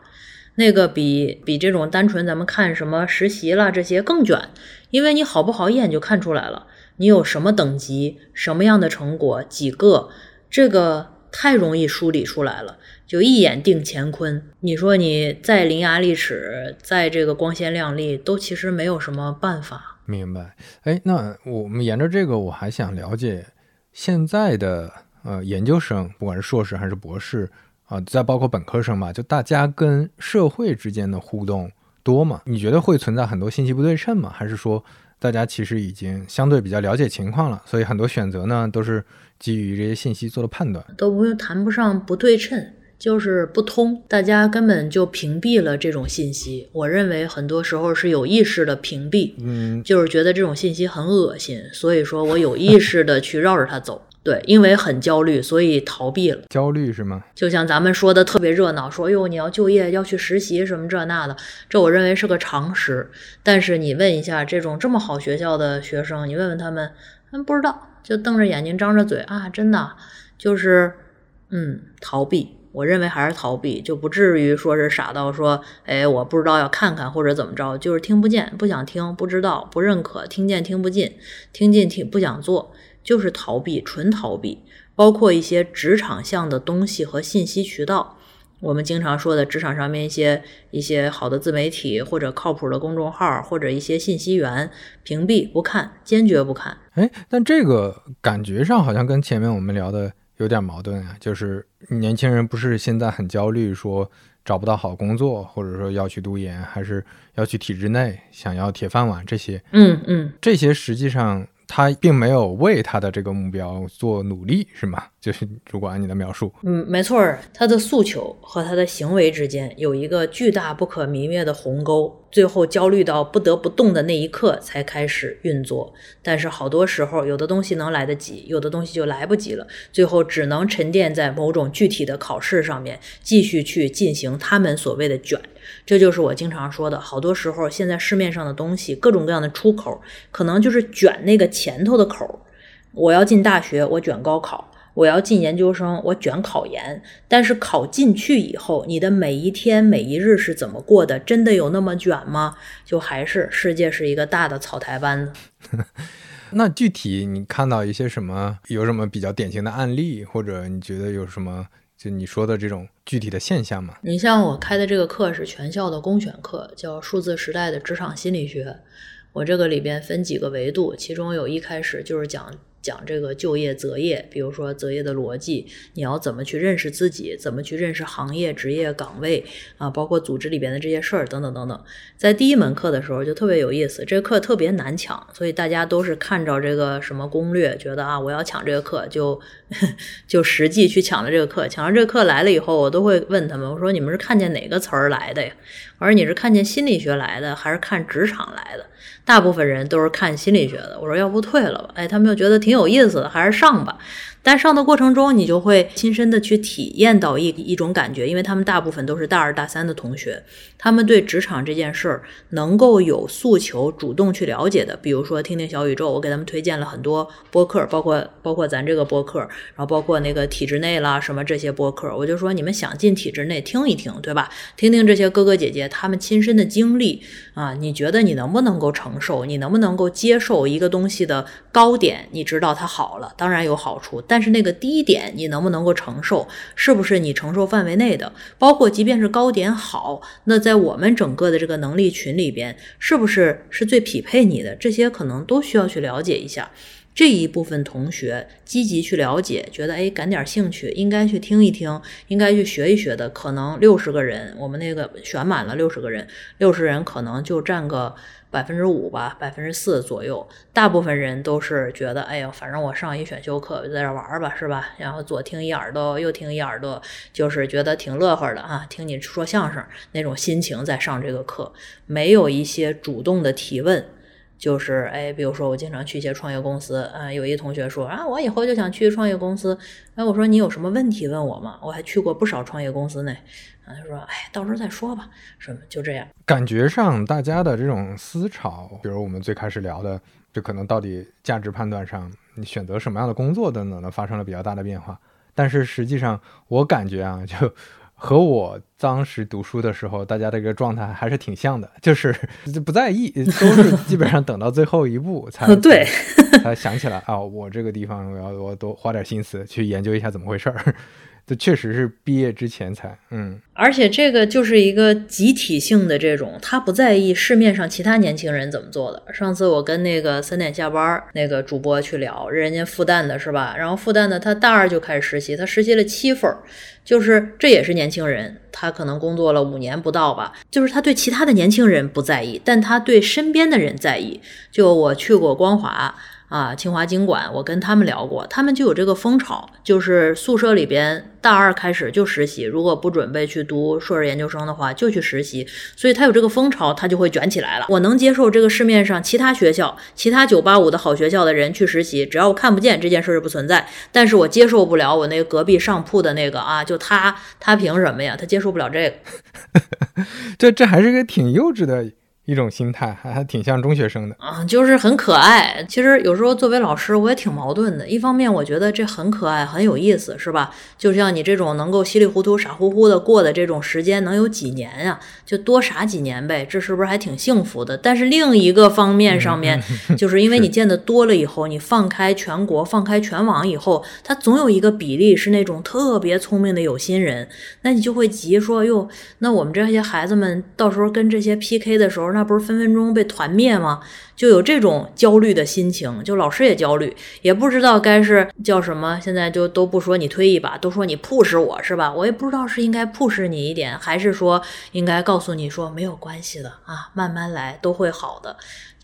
那个比比这种单纯咱们看什么实习了这些更卷，因为你好不好一眼就看出来了，你有什么等级、什么样的成果、几个，这个太容易梳理出来了，就一眼定乾坤。你说你再伶牙俐齿，再这个光鲜亮丽，都其实没有什么办法。明白？哎，那我们沿着这个，我还想了解现在的呃研究生，不管是硕士还是博士。啊，再包括本科生吧，就大家跟社会之间的互动多吗？你觉得会存在很多信息不对称吗？还是说大家其实已经相对比较了解情况了，所以很多选择呢都是基于这些信息做的判断？都不用谈不上不对称，就是不通，大家根本就屏蔽了这种信息。我认为很多时候是有意识的屏蔽，嗯，就是觉得这种信息很恶心，所以说我有意识的去绕着它走。对，因为很焦虑，所以逃避了。焦虑是吗？就像咱们说的特别热闹，说哟你要就业要去实习什么这那的，这我认为是个常识。但是你问一下这种这么好学校的学生，你问问他们，他们不知道，就瞪着眼睛张着嘴啊，真的就是嗯逃避。我认为还是逃避，就不至于说是傻到说，哎，我不知道要看看或者怎么着，就是听不见，不想听，不知道，不认可，听见听不进，听进听不想做。就是逃避，纯逃避，包括一些职场向的东西和信息渠道。我们经常说的职场上面一些一些好的自媒体或者靠谱的公众号或者一些信息源，屏蔽不看，坚决不看。哎，但这个感觉上好像跟前面我们聊的有点矛盾啊。就是年轻人不是现在很焦虑，说找不到好工作，或者说要去读研，还是要去体制内，想要铁饭碗这些。嗯嗯，这些实际上。他并没有为他的这个目标做努力，是吗？就是如果按你的描述，嗯，没错儿，他的诉求和他的行为之间有一个巨大不可弥灭的鸿沟，最后焦虑到不得不动的那一刻才开始运作。但是好多时候，有的东西能来得及，有的东西就来不及了，最后只能沉淀在某种具体的考试上面，继续去进行他们所谓的卷。这就是我经常说的，好多时候现在市面上的东西，各种各样的出口，可能就是卷那个前头的口。我要进大学，我卷高考；我要进研究生，我卷考研。但是考进去以后，你的每一天每一日是怎么过的？真的有那么卷吗？就还是世界是一个大的草台班子。那具体你看到一些什么？有什么比较典型的案例，或者你觉得有什么？就你说的这种具体的现象吗？你像我开的这个课是全校的公选课，叫《数字时代的职场心理学》。我这个里边分几个维度，其中有一开始就是讲。讲这个就业择业，比如说择业的逻辑，你要怎么去认识自己，怎么去认识行业、职业岗位啊，包括组织里边的这些事儿等等等等。在第一门课的时候就特别有意思，这个课特别难抢，所以大家都是看着这个什么攻略，觉得啊我要抢这个课，就 就实际去抢了这个课。抢了这个课来了以后，我都会问他们，我说你们是看见哪个词儿来的呀？我说你是看见心理学来的，还是看职场来的？大部分人都是看心理学的。我说要不退了吧？哎，他们又觉得挺有意思的，还是上吧。但上的过程中，你就会亲身的去体验到一一种感觉，因为他们大部分都是大二大三的同学，他们对职场这件事儿能够有诉求，主动去了解的。比如说听听小宇宙，我给他们推荐了很多播客，包括包括咱这个播客，然后包括那个体制内啦什么这些播客，我就说你们想进体制内听一听，对吧？听听这些哥哥姐姐他们亲身的经历啊，你觉得你能不能够承受？你能不能够接受一个东西的高点？你知道它好了，当然有好处。但是那个低点你能不能够承受？是不是你承受范围内的？包括即便是高点好，那在在我们整个的这个能力群里边，是不是是最匹配你的？这些可能都需要去了解一下。这一部分同学积极去了解，觉得哎感点兴趣，应该去听一听，应该去学一学的，可能六十个人，我们那个选满了六十个人，六十人可能就占个。百分之五吧，百分之四左右，大部分人都是觉得，哎呦，反正我上一选修课，在这玩吧，是吧？然后左听一耳朵，右听一耳朵，就是觉得挺乐呵的啊，听你说相声那种心情在上这个课，没有一些主动的提问，就是哎，比如说我经常去一些创业公司，啊，有一同学说啊，我以后就想去创业公司。哎，我说你有什么问题问我吗？我还去过不少创业公司呢。啊，他说哎，到时候再说吧。什么就这样？感觉上大家的这种思潮，比如我们最开始聊的，就可能到底价值判断上，你选择什么样的工作等等的，发生了比较大的变化。但是实际上，我感觉啊，就。和我当时读书的时候，大家的一个状态还是挺像的，就是就不在意，都是基本上等到最后一步才对，才想起来啊，我这个地方我要我多花点心思去研究一下怎么回事儿。这确实是毕业之前才，嗯，而且这个就是一个集体性的这种，他不在意市面上其他年轻人怎么做的。上次我跟那个三点下班那个主播去聊，人家复旦的是吧？然后复旦的他大二就开始实习，他实习了七份，就是这也是年轻人，他可能工作了五年不到吧。就是他对其他的年轻人不在意，但他对身边的人在意。就我去过光华。啊，清华经管，我跟他们聊过，他们就有这个风潮，就是宿舍里边大二开始就实习，如果不准备去读硕士研究生的话，就去实习，所以他有这个风潮，他就会卷起来了。我能接受这个市面上其他学校、其他九八五的好学校的人去实习，只要我看不见这件事儿不存在，但是我接受不了我那隔壁上铺的那个啊，就他，他凭什么呀？他接受不了这个，这这还是个挺幼稚的。一种心态还还挺像中学生的啊，就是很可爱。其实有时候作为老师，我也挺矛盾的。一方面，我觉得这很可爱，很有意思，是吧？就像你这种能够稀里糊涂、傻乎乎的过的这种时间，能有几年呀？就多傻几年呗，这是不是还挺幸福的？但是另一个方面上面，就是因为你见的多了以后，你放开全国、放开全网以后，他总有一个比例是那种特别聪明的有心人，那你就会急说哟，那我们这些孩子们到时候跟这些 PK 的时候。那不是分分钟被团灭吗？就有这种焦虑的心情，就老师也焦虑，也不知道该是叫什么。现在就都不说你推一把，都说你 push 我是吧？我也不知道是应该 push 你一点，还是说应该告诉你说没有关系的啊，慢慢来都会好的。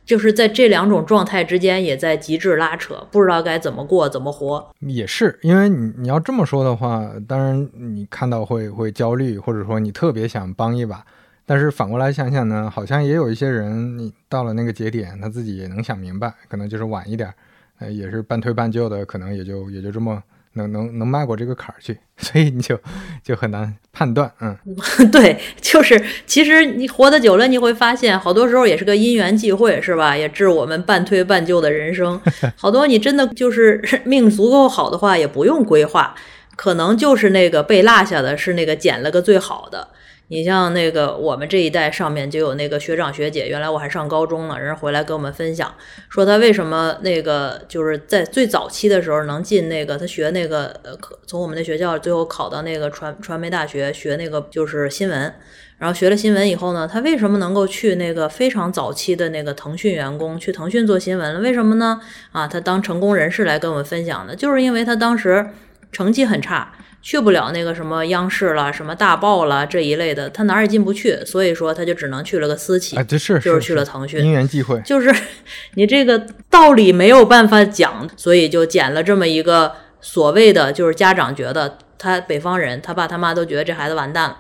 就是在这两种状态之间，也在极致拉扯，不知道该怎么过，怎么活。也是因为你你要这么说的话，当然你看到会会焦虑，或者说你特别想帮一把。但是反过来想想呢，好像也有一些人，你到了那个节点，他自己也能想明白，可能就是晚一点，呃，也是半推半就的，可能也就也就这么能能能迈过这个坎儿去，所以你就就很难判断，嗯，对，就是其实你活得久了，你会发现，好多时候也是个因缘际会，是吧？也致我们半推半就的人生，好多你真的就是命足够好的话，也不用规划，可能就是那个被落下的是那个捡了个最好的。你像那个我们这一代上面就有那个学长学姐，原来我还上高中呢，人回来跟我们分享，说他为什么那个就是在最早期的时候能进那个他学那个呃，从我们的学校最后考到那个传传媒大学学那个就是新闻，然后学了新闻以后呢，他为什么能够去那个非常早期的那个腾讯员工去腾讯做新闻了？为什么呢？啊，他当成功人士来跟我们分享的，就是因为他当时成绩很差。去不了那个什么央视了，什么大报了这一类的，他哪儿也进不去，所以说他就只能去了个私企，是就是去了腾讯。因缘际会，就是 你这个道理没有办法讲，所以就捡了这么一个所谓的，就是家长觉得他北方人，他爸他妈都觉得这孩子完蛋了。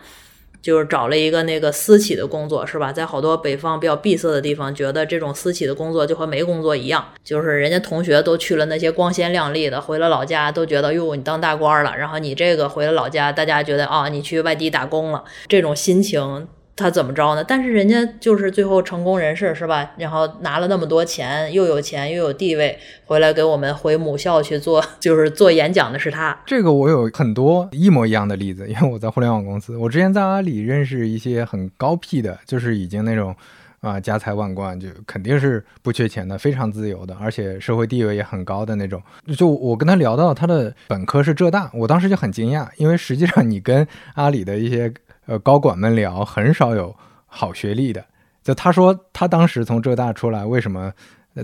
就是找了一个那个私企的工作，是吧？在好多北方比较闭塞的地方，觉得这种私企的工作就和没工作一样。就是人家同学都去了那些光鲜亮丽的，回了老家都觉得哟，你当大官了。然后你这个回了老家，大家觉得啊，你去外地打工了，这种心情。他怎么着呢？但是人家就是最后成功人士是吧？然后拿了那么多钱，又有钱又有地位，回来给我们回母校去做，就是做演讲的是他。这个我有很多一模一样的例子，因为我在互联网公司，我之前在阿里认识一些很高 P 的，就是已经那种啊家财万贯，就肯定是不缺钱的，非常自由的，而且社会地位也很高的那种。就我跟他聊到他的本科是浙大，我当时就很惊讶，因为实际上你跟阿里的一些。呃，高管们聊，很少有好学历的。就他说，他当时从浙大出来，为什么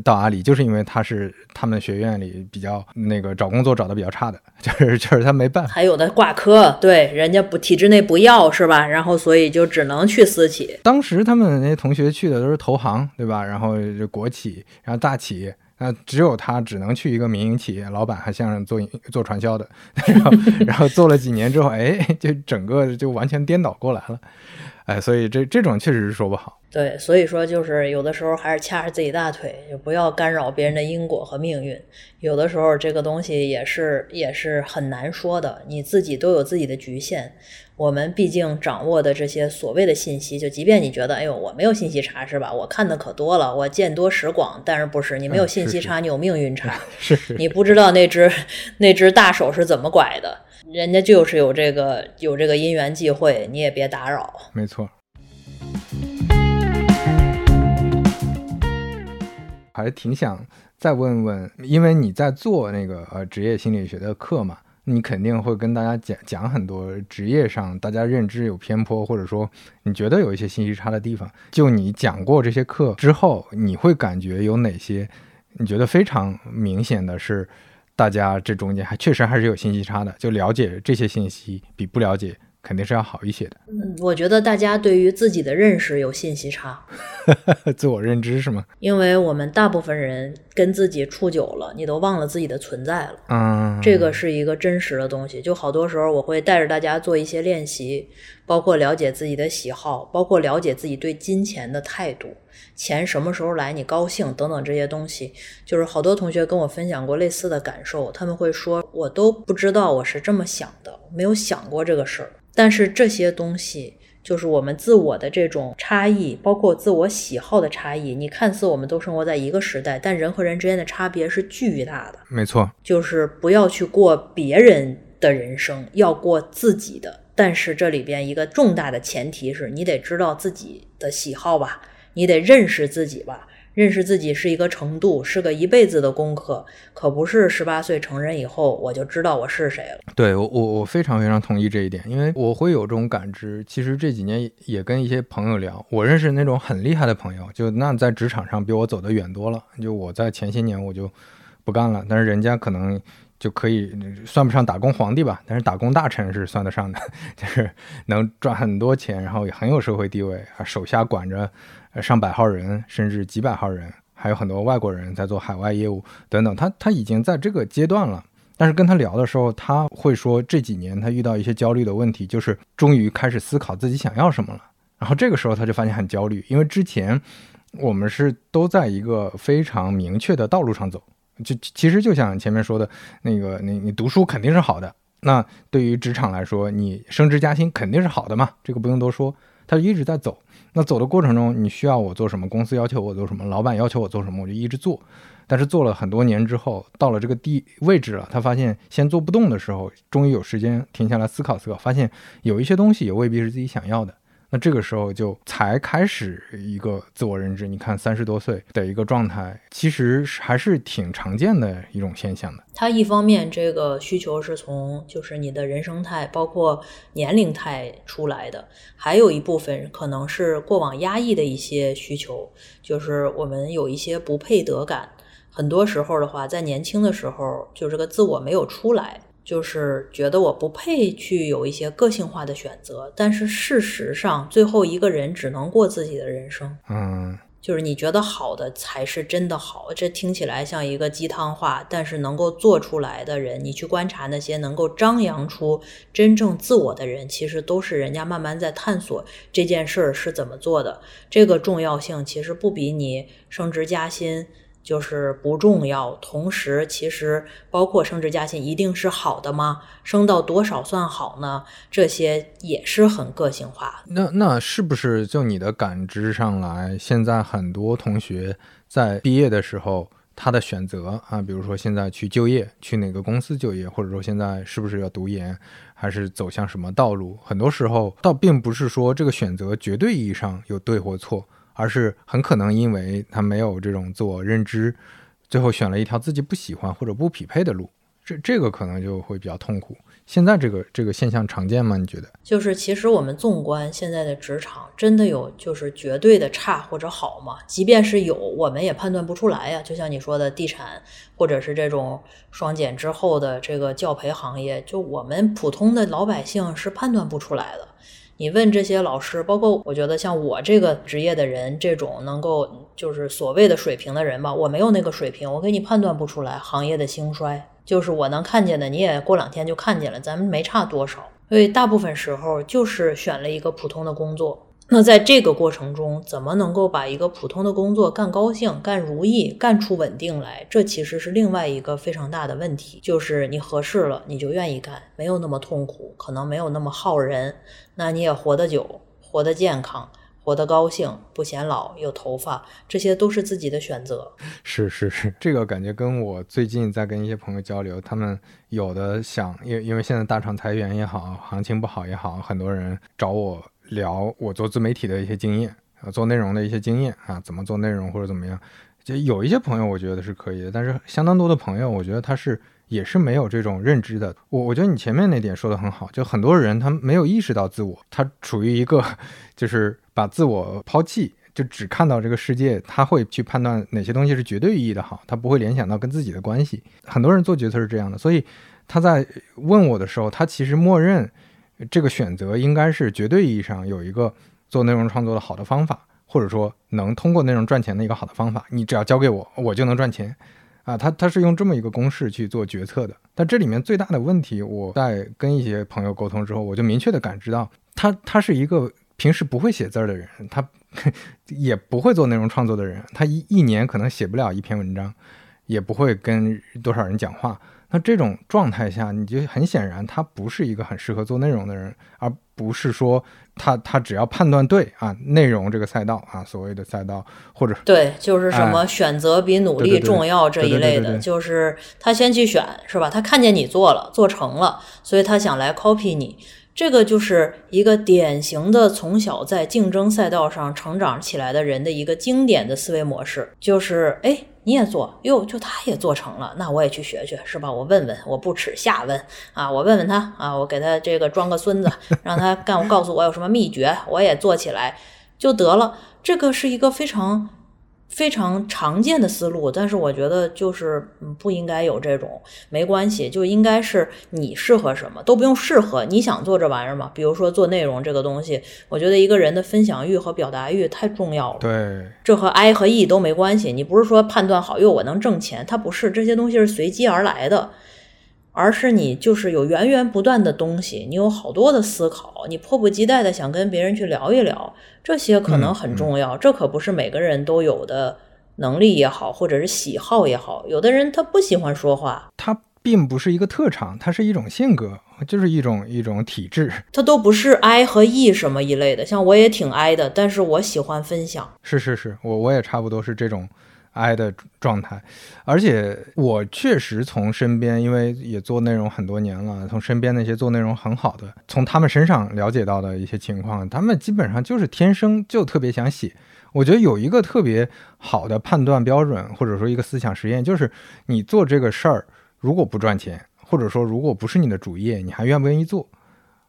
到阿里，就是因为他是他们学院里比较那个找工作找的比较差的，就是就是他没办法。还有的挂科，对，人家不体制内不要是吧？然后所以就只能去私企。当时他们那些同学去的都是投行，对吧？然后就国企，然后大企。那只有他只能去一个民营企业，老板还像做做传销的，然后然后做了几年之后，哎，就整个就完全颠倒过来了。哎，所以这这种确实是说不好。对，所以说就是有的时候还是掐着自己大腿，就不要干扰别人的因果和命运。有的时候这个东西也是也是很难说的，你自己都有自己的局限。我们毕竟掌握的这些所谓的信息，就即便你觉得，哎呦，我没有信息差是吧？我看的可多了，我见多识广，但是不是你没有信息差，你有命运差。是是，你不知道那只 那只大手是怎么拐的，人家就是有这个有这个因缘际会，你也别打扰。没错。还挺想再问问，因为你在做那个呃职业心理学的课嘛，你肯定会跟大家讲讲很多职业上大家认知有偏颇，或者说你觉得有一些信息差的地方。就你讲过这些课之后，你会感觉有哪些你觉得非常明显的是，大家这中间还确实还是有信息差的，就了解这些信息比不了解。肯定是要好一些的。嗯，我觉得大家对于自己的认识有信息差，自我认知是吗？因为我们大部分人跟自己处久了，你都忘了自己的存在了。嗯，这个是一个真实的东西。就好多时候，我会带着大家做一些练习，包括了解自己的喜好，包括了解自己对金钱的态度，钱什么时候来你高兴等等这些东西。就是好多同学跟我分享过类似的感受，他们会说，我都不知道我是这么想的，没有想过这个事儿。但是这些东西，就是我们自我的这种差异，包括自我喜好的差异。你看似我们都生活在一个时代，但人和人之间的差别是巨大的。没错，就是不要去过别人的人生，要过自己的。但是这里边一个重大的前提是你得知道自己的喜好吧，你得认识自己吧。认识自己是一个程度，是个一辈子的功课，可不是十八岁成人以后我就知道我是谁了。对我，我我非常非常同意这一点，因为我会有这种感知。其实这几年也跟一些朋友聊，我认识那种很厉害的朋友，就那在职场上比我走得远多了。就我在前些年我就不干了，但是人家可能就可以算不上打工皇帝吧，但是打工大臣是算得上的，就是能赚很多钱，然后也很有社会地位，手下管着。上百号人，甚至几百号人，还有很多外国人在做海外业务等等。他他已经在这个阶段了。但是跟他聊的时候，他会说这几年他遇到一些焦虑的问题，就是终于开始思考自己想要什么了。然后这个时候他就发现很焦虑，因为之前我们是都在一个非常明确的道路上走。就其实就像前面说的那个，你你读书肯定是好的。那对于职场来说，你升职加薪肯定是好的嘛，这个不用多说。他一直在走。那走的过程中，你需要我做什么？公司要求我做什么？老板要求我做什么？我就一直做。但是做了很多年之后，到了这个地位置了，他发现先做不动的时候，终于有时间停下来思考思考，发现有一些东西也未必是自己想要的。那这个时候就才开始一个自我认知。你看三十多岁的一个状态，其实还是挺常见的一种现象的。它一方面这个需求是从就是你的人生态，包括年龄态出来的，还有一部分可能是过往压抑的一些需求，就是我们有一些不配得感。很多时候的话，在年轻的时候，就这个自我没有出来。就是觉得我不配去有一些个性化的选择，但是事实上，最后一个人只能过自己的人生。嗯，就是你觉得好的才是真的好，这听起来像一个鸡汤话，但是能够做出来的人，你去观察那些能够张扬出真正自我的人，其实都是人家慢慢在探索这件事儿是怎么做的。这个重要性其实不比你升职加薪。就是不重要，同时其实包括升职加薪一定是好的吗？升到多少算好呢？这些也是很个性化。那那是不是就你的感知上来，现在很多同学在毕业的时候，他的选择啊，比如说现在去就业，去哪个公司就业，或者说现在是不是要读研，还是走向什么道路？很多时候倒并不是说这个选择绝对意义上有对或错。而是很可能因为他没有这种自我认知，最后选了一条自己不喜欢或者不匹配的路，这这个可能就会比较痛苦。现在这个这个现象常见吗？你觉得？就是其实我们纵观现在的职场，真的有就是绝对的差或者好吗？即便是有，我们也判断不出来呀。就像你说的，地产或者是这种双减之后的这个教培行业，就我们普通的老百姓是判断不出来的。你问这些老师，包括我觉得像我这个职业的人，这种能够就是所谓的水平的人吧，我没有那个水平，我给你判断不出来行业的兴衰。就是我能看见的，你也过两天就看见了，咱们没差多少。所以大部分时候就是选了一个普通的工作，那在这个过程中，怎么能够把一个普通的工作干高兴、干如意、干出稳定来？这其实是另外一个非常大的问题。就是你合适了，你就愿意干，没有那么痛苦，可能没有那么耗人，那你也活得久，活得健康。活得高兴，不显老，有头发，这些都是自己的选择。是是是，这个感觉跟我最近在跟一些朋友交流，他们有的想，因因为现在大厂裁员也好，行情不好也好，很多人找我聊我做自媒体的一些经验啊，做内容的一些经验啊，怎么做内容或者怎么样。就有一些朋友我觉得是可以的，但是相当多的朋友，我觉得他是。也是没有这种认知的。我我觉得你前面那点说的很好，就很多人他没有意识到自我，他处于一个 就是把自我抛弃，就只看到这个世界，他会去判断哪些东西是绝对意义的好，他不会联想到跟自己的关系。很多人做决策是这样的，所以他在问我的时候，他其实默认这个选择应该是绝对意义上有一个做内容创作的好的方法，或者说能通过内容赚钱的一个好的方法。你只要交给我，我就能赚钱。啊，他他是用这么一个公式去做决策的，但这里面最大的问题，我在跟一些朋友沟通之后，我就明确的感知到，他他是一个平时不会写字儿的人，他也不会做内容创作的人，他一一年可能写不了一篇文章，也不会跟多少人讲话。那这种状态下，你就很显然，他不是一个很适合做内容的人，而不是说他他只要判断对啊，内容这个赛道啊，所谓的赛道或者对，就是什么选择比努力重要这一类的，就是他先去选是吧？他看见你做了，做成了，所以他想来 copy 你。这个就是一个典型的从小在竞争赛道上成长起来的人的一个经典的思维模式，就是哎。你也做哟，就他也做成了，那我也去学学，是吧？我问问，我不耻下问啊！我问问他啊，我给他这个装个孙子，让他干，告诉我有什么秘诀，我也做起来就得了。这个是一个非常。非常常见的思路，但是我觉得就是不应该有这种，没关系，就应该是你适合什么都不用适合，你想做这玩意儿吗？比如说做内容这个东西，我觉得一个人的分享欲和表达欲太重要了。对，这和 I 和 E 都没关系。你不是说判断好，哟，我能挣钱，它不是这些东西是随机而来的。而是你就是有源源不断的东西，你有好多的思考，你迫不及待的想跟别人去聊一聊，这些可能很重要。这可不是每个人都有的能力也好，或者是喜好也好。有的人他不喜欢说话，他并不是一个特长，它是一种性格，就是一种一种体质。他都不是 I 和 E 什么一类的，像我也挺 I 的，但是我喜欢分享。是是是，我我也差不多是这种。I 的状态，而且我确实从身边，因为也做内容很多年了，从身边那些做内容很好的，从他们身上了解到的一些情况，他们基本上就是天生就特别想写。我觉得有一个特别好的判断标准，或者说一个思想实验，就是你做这个事儿如果不赚钱，或者说如果不是你的主业，你还愿不愿意做？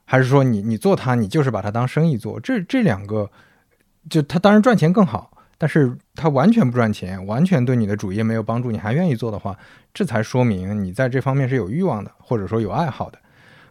还是说你你做它，你就是把它当生意做？这这两个，就它当然赚钱更好。但是它完全不赚钱，完全对你的主业没有帮助，你还愿意做的话，这才说明你在这方面是有欲望的，或者说有爱好的。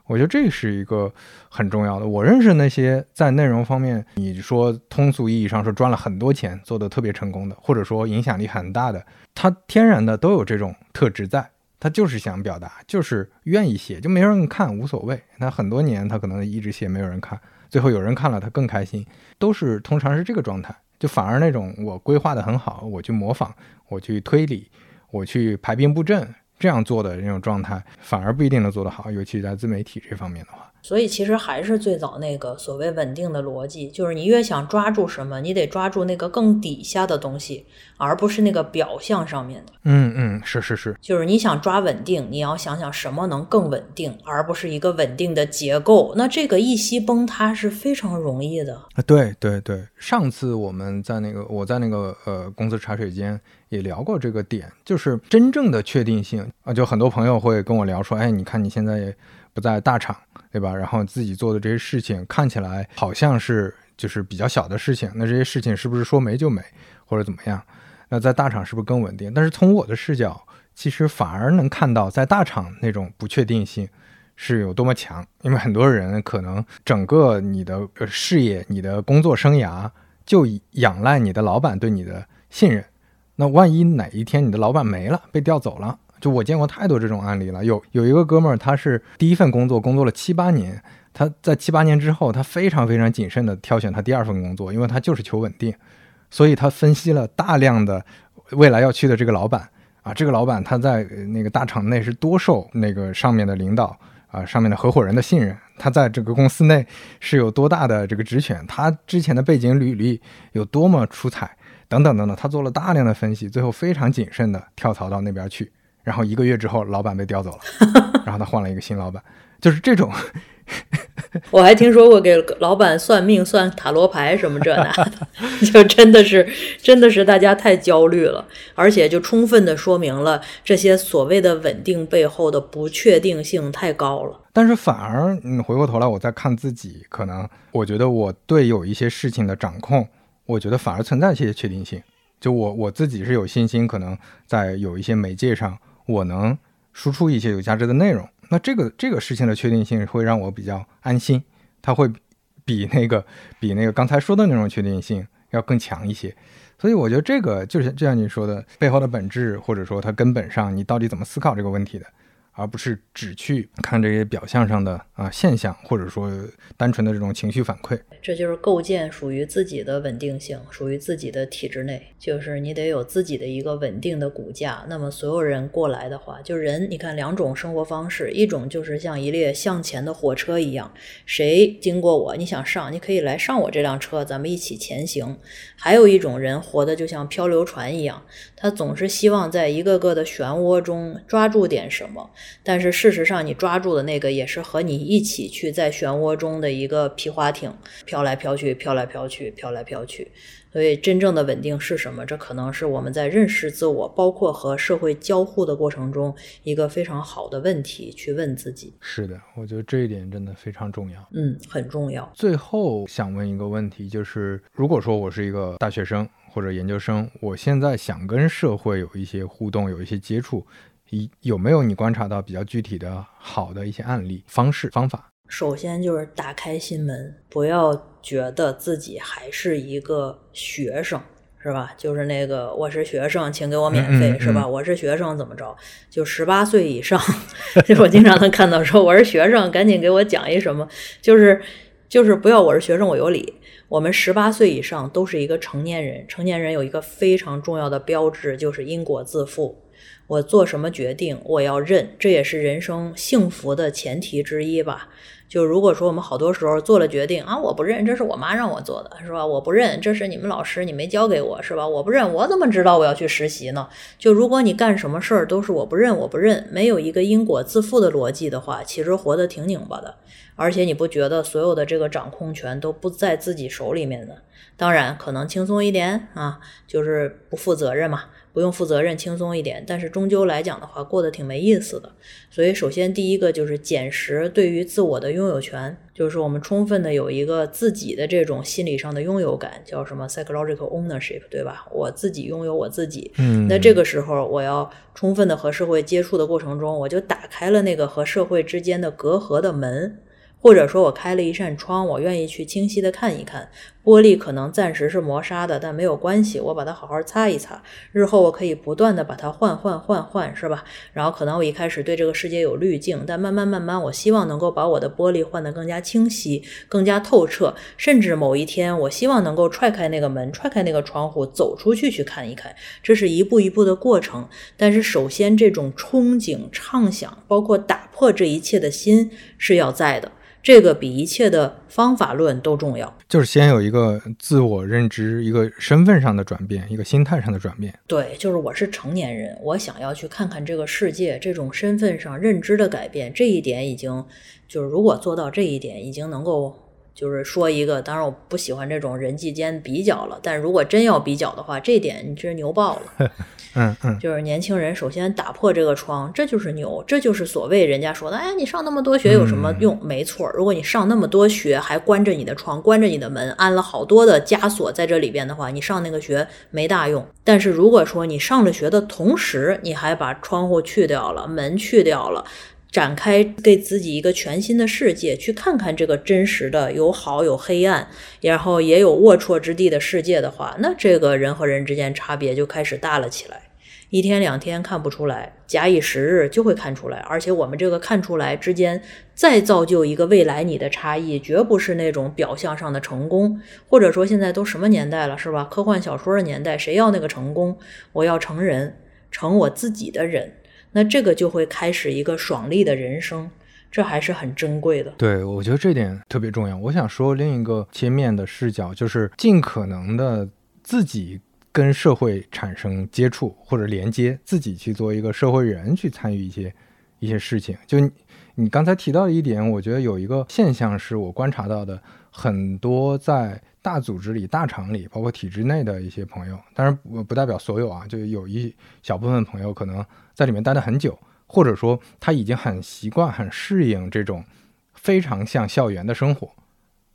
我觉得这是一个很重要的。我认识那些在内容方面，你说通俗意义上说赚了很多钱，做的特别成功的，或者说影响力很大的，他天然的都有这种特质在，他就是想表达，就是愿意写，就没人看无所谓。那很多年他可能一直写没有人看，最后有人看了他更开心，都是通常是这个状态。就反而那种我规划的很好，我去模仿，我去推理，我去排兵布阵这样做的那种状态，反而不一定能做得好，尤其在自媒体这方面的话。所以其实还是最早那个所谓稳定的逻辑，就是你越想抓住什么，你得抓住那个更底下的东西，而不是那个表象上面的。嗯嗯，是是是，就是你想抓稳定，你要想想什么能更稳定，而不是一个稳定的结构。那这个一息崩塌是非常容易的啊。对对对，上次我们在那个我在那个呃公司茶水间也聊过这个点，就是真正的确定性啊，就很多朋友会跟我聊说，哎，你看你现在也不在大厂。对吧？然后自己做的这些事情看起来好像是就是比较小的事情，那这些事情是不是说没就没，或者怎么样？那在大厂是不是更稳定？但是从我的视角，其实反而能看到在大厂那种不确定性是有多么强。因为很多人可能整个你的事业、你的工作生涯就仰赖你的老板对你的信任。那万一哪一天你的老板没了，被调走了，就我见过太多这种案例了。有有一个哥们儿，他是第一份工作工作了七八年，他在七八年之后，他非常非常谨慎的挑选他第二份工作，因为他就是求稳定，所以他分析了大量的未来要去的这个老板。啊，这个老板他在那个大厂内是多受那个上面的领导啊、上面的合伙人的信任，他在这个公司内是有多大的这个职权，他之前的背景履历有多么出彩。等等等等，他做了大量的分析，最后非常谨慎的跳槽到那边去，然后一个月之后，老板被调走了，然后他换了一个新老板，就是这种。我还听说过给老板算命、算塔罗牌什么这那的，就真的是，真的是大家太焦虑了，而且就充分的说明了这些所谓的稳定背后的不确定性太高了。但是反而，嗯，回过头来我再看自己，可能我觉得我对有一些事情的掌控。我觉得反而存在一些确定性，就我我自己是有信心，可能在有一些媒介上，我能输出一些有价值的内容。那这个这个事情的确定性会让我比较安心，它会比那个比那个刚才说的那种确定性要更强一些。所以我觉得这个就是就像你说的，背后的本质，或者说它根本上你到底怎么思考这个问题的。而不是只去看这些表象上的啊现象，或者说单纯的这种情绪反馈，这就是构建属于自己的稳定性，属于自己的体制内，就是你得有自己的一个稳定的骨架。那么所有人过来的话，就人，你看两种生活方式，一种就是像一列向前的火车一样，谁经过我，你想上，你可以来上我这辆车，咱们一起前行。还有一种人活的就像漂流船一样，他总是希望在一个个的漩涡中抓住点什么。但是事实上，你抓住的那个也是和你一起去在漩涡中的一个皮划艇，飘来飘去，飘来飘去，飘来飘去。所以，真正的稳定是什么？这可能是我们在认识自我，包括和社会交互的过程中一个非常好的问题，去问自己。是的，我觉得这一点真的非常重要。嗯，很重要。最后想问一个问题，就是如果说我是一个大学生或者研究生，我现在想跟社会有一些互动，有一些接触。有有没有你观察到比较具体的好的一些案例、方式、方法？首先就是打开心门，不要觉得自己还是一个学生，是吧？就是那个我是学生，请给我免费，是吧？我是学生怎么着？就十八岁以上，就 我经常能看到说我是学生，赶紧给我讲一什么？就是就是不要我是学生我有理。我们十八岁以上都是一个成年人，成年人有一个非常重要的标志，就是因果自负。我做什么决定，我要认，这也是人生幸福的前提之一吧。就如果说我们好多时候做了决定啊，我不认，这是我妈让我做的，是吧？我不认，这是你们老师你没教给我，是吧？我不认，我怎么知道我要去实习呢？就如果你干什么事儿都是我不认，我不认，没有一个因果自负的逻辑的话，其实活得挺拧巴的。而且你不觉得所有的这个掌控权都不在自己手里面的？当然可能轻松一点啊，就是不负责任嘛。不用负责任，轻松一点，但是终究来讲的话，过得挺没意思的。所以，首先第一个就是捡拾对于自我的拥有权，就是我们充分的有一个自己的这种心理上的拥有感，叫什么 psychological ownership，对吧？我自己拥有我自己。嗯，那这个时候，我要充分的和社会接触的过程中，我就打开了那个和社会之间的隔阂的门。或者说我开了一扇窗，我愿意去清晰的看一看。玻璃可能暂时是磨砂的，但没有关系，我把它好好擦一擦。日后我可以不断的把它换换换换，是吧？然后可能我一开始对这个世界有滤镜，但慢慢慢慢，我希望能够把我的玻璃换得更加清晰、更加透彻。甚至某一天，我希望能够踹开那个门，踹开那个窗户，走出去去看一看。这是一步一步的过程。但是首先，这种憧憬、畅想，包括打破这一切的心是要在的。这个比一切的方法论都重要，就是先有一个自我认知，一个身份上的转变，一个心态上的转变。对，就是我是成年人，我想要去看看这个世界，这种身份上认知的改变，这一点已经就是如果做到这一点，已经能够。就是说一个，当然我不喜欢这种人际间比较了。但如果真要比较的话，这点你真是牛爆了。嗯嗯，就是年轻人首先打破这个窗，这就是牛，这就是所谓人家说的，哎，你上那么多学有什么用？没错，如果你上那么多学，还关着你的窗，关着你的门，安了好多的枷锁在这里边的话，你上那个学没大用。但是如果说你上了学的同时，你还把窗户去掉了，门去掉了。展开给自己一个全新的世界，去看看这个真实的有好有黑暗，然后也有龌龊之地的世界的话，那这个人和人之间差别就开始大了起来。一天两天看不出来，假以时日就会看出来。而且我们这个看出来之间，再造就一个未来你的差异，绝不是那种表象上的成功。或者说现在都什么年代了，是吧？科幻小说的年代，谁要那个成功？我要成人，成我自己的人。那这个就会开始一个爽利的人生，这还是很珍贵的。对，我觉得这点特别重要。我想说另一个切面的视角，就是尽可能的自己。跟社会产生接触或者连接，自己去做一个社会人，去参与一些一些事情。就你刚才提到的一点，我觉得有一个现象是我观察到的，很多在大组织里、大厂里，包括体制内的一些朋友，当然不不代表所有啊，就有一小部分朋友可能在里面待得很久，或者说他已经很习惯、很适应这种非常像校园的生活。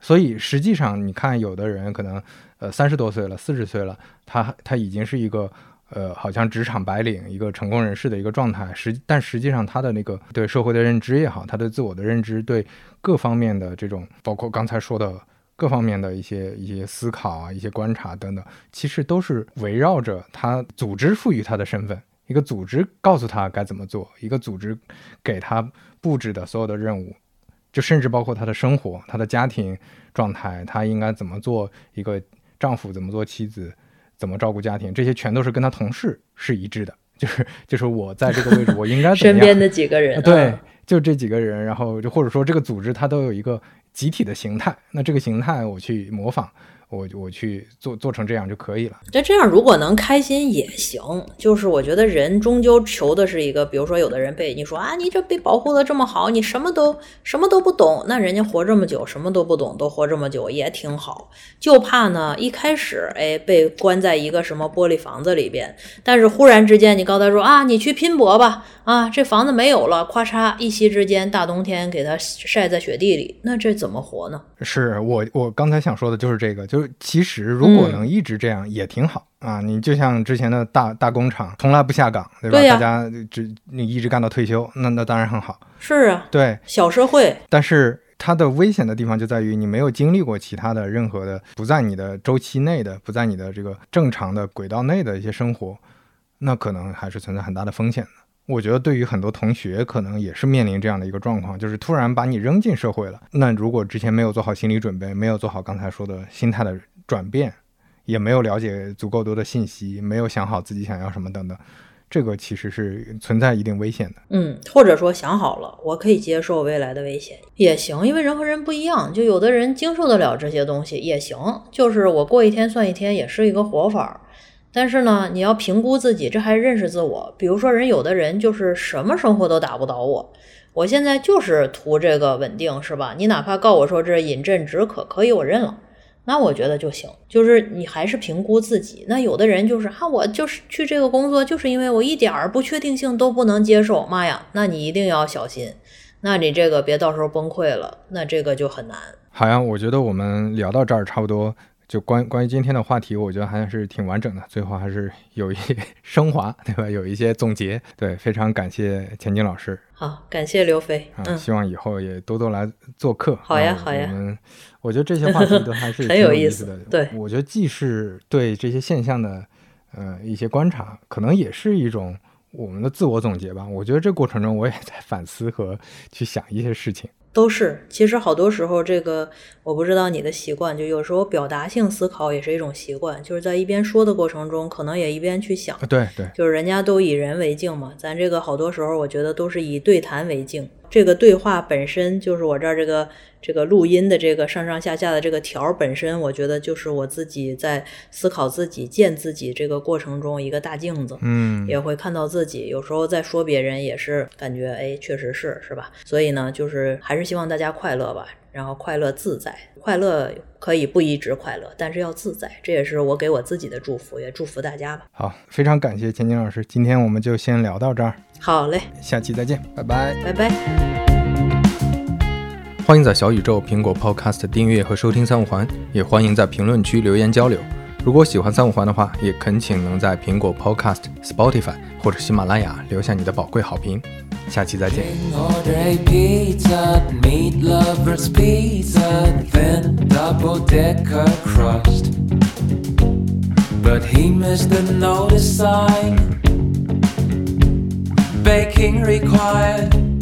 所以实际上，你看有的人可能。呃，三十多岁了，四十岁了，他他已经是一个呃，好像职场白领，一个成功人士的一个状态。实但实际上，他的那个对社会的认知也好，他对自我的认知，对各方面的这种，包括刚才说的各方面的一些一些思考啊，一些观察等等，其实都是围绕着他组织赋予他的身份，一个组织告诉他该怎么做，一个组织给他布置的所有的任务，就甚至包括他的生活、他的家庭状态，他应该怎么做一个。丈夫怎么做，妻子怎么照顾家庭，这些全都是跟他同事是一致的。就是就是我在这个位置，我应该身边的几个人，对，就这几个人，然后就或者说这个组织它都有一个集体的形态，那这个形态我去模仿。我我去做做成这样就可以了。那这样如果能开心也行。就是我觉得人终究求的是一个，比如说有的人被你说啊，你这被保护的这么好，你什么都什么都不懂。那人家活这么久，什么都不懂，都活这么久也挺好。就怕呢，一开始哎被关在一个什么玻璃房子里边，但是忽然之间你告诉他说啊，你去拼搏吧，啊这房子没有了，咵嚓一夕之间大冬天给他晒在雪地里，那这怎么活呢？是我我刚才想说的就是这个，就。其实，如果能一直这样也挺好啊！你就像之前的大大工厂，从来不下岗，对吧？大家只你一直干到退休，那那当然很好。是啊，对，小社会。但是它的危险的地方就在于，你没有经历过其他的任何的不在你的周期内的、不在你的这个正常的轨道内的一些生活，那可能还是存在很大的风险的。我觉得对于很多同学，可能也是面临这样的一个状况，就是突然把你扔进社会了。那如果之前没有做好心理准备，没有做好刚才说的心态的转变，也没有了解足够多的信息，没有想好自己想要什么等等，这个其实是存在一定危险的。嗯，或者说想好了，我可以接受未来的危险也行，因为人和人不一样，就有的人经受得了这些东西也行。就是我过一天算一天，也是一个活法。但是呢，你要评估自己，这还认识自我。比如说，人有的人就是什么生活都打不倒我，我现在就是图这个稳定，是吧？你哪怕告我说这饮鸩止渴，可以，我认了，那我觉得就行。就是你还是评估自己。那有的人就是哈，我就是去这个工作，就是因为我一点儿不确定性都不能接受。妈呀，那你一定要小心，那你这个别到时候崩溃了，那这个就很难。好呀，我觉得我们聊到这儿差不多。就关关于今天的话题，我觉得还是挺完整的，最后还是有一些 升华，对吧？有一些总结，对，非常感谢钱晶老师。好，感谢刘飞。嗯，希望以后也多多来做客。好呀，好呀。我们我觉得这些话题都还是 很有意思的。对，我觉得既是对这些现象的呃一些观察，可能也是一种我们的自我总结吧。我觉得这过程中我也在反思和去想一些事情。都是，其实好多时候，这个我不知道你的习惯，就有时候表达性思考也是一种习惯，就是在一边说的过程中，可能也一边去想。对对，就是人家都以人为镜嘛，咱这个好多时候，我觉得都是以对谈为镜。这个对话本身就是我这儿这个这个录音的这个上上下下的这个条本身，我觉得就是我自己在思考自己、见自己这个过程中一个大镜子，嗯，也会看到自己。有时候在说别人也是感觉，哎，确实是，是吧？所以呢，就是还是希望大家快乐吧，然后快乐自在，快乐可以不一直快乐，但是要自在，这也是我给我自己的祝福，也祝福大家吧。好，非常感谢钱金老师，今天我们就先聊到这儿。好嘞，下期再见，拜拜，拜拜。欢迎在小宇宙、苹果 Podcast 订阅和收听三五环，也欢迎在评论区留言交流。如果喜欢三五环的话，也恳请能在苹果 Podcast、Spotify 或者喜马拉雅留下你的宝贵好评。下期再见。But he missed the notice sign baking required.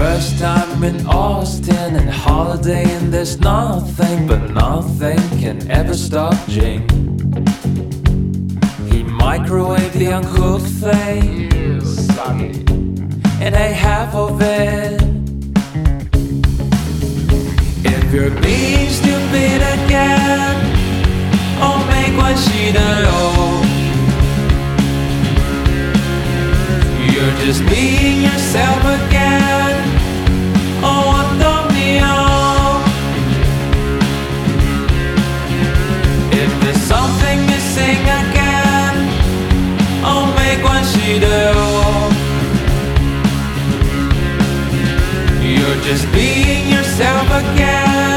First time in Austin and holiday, and there's nothing but nothing can ever stop Jing. He microwaved the uncooked thing and ate half of it. If you're being stupid again, oh, make what she know. You're just being yourself again. You're just being yourself again.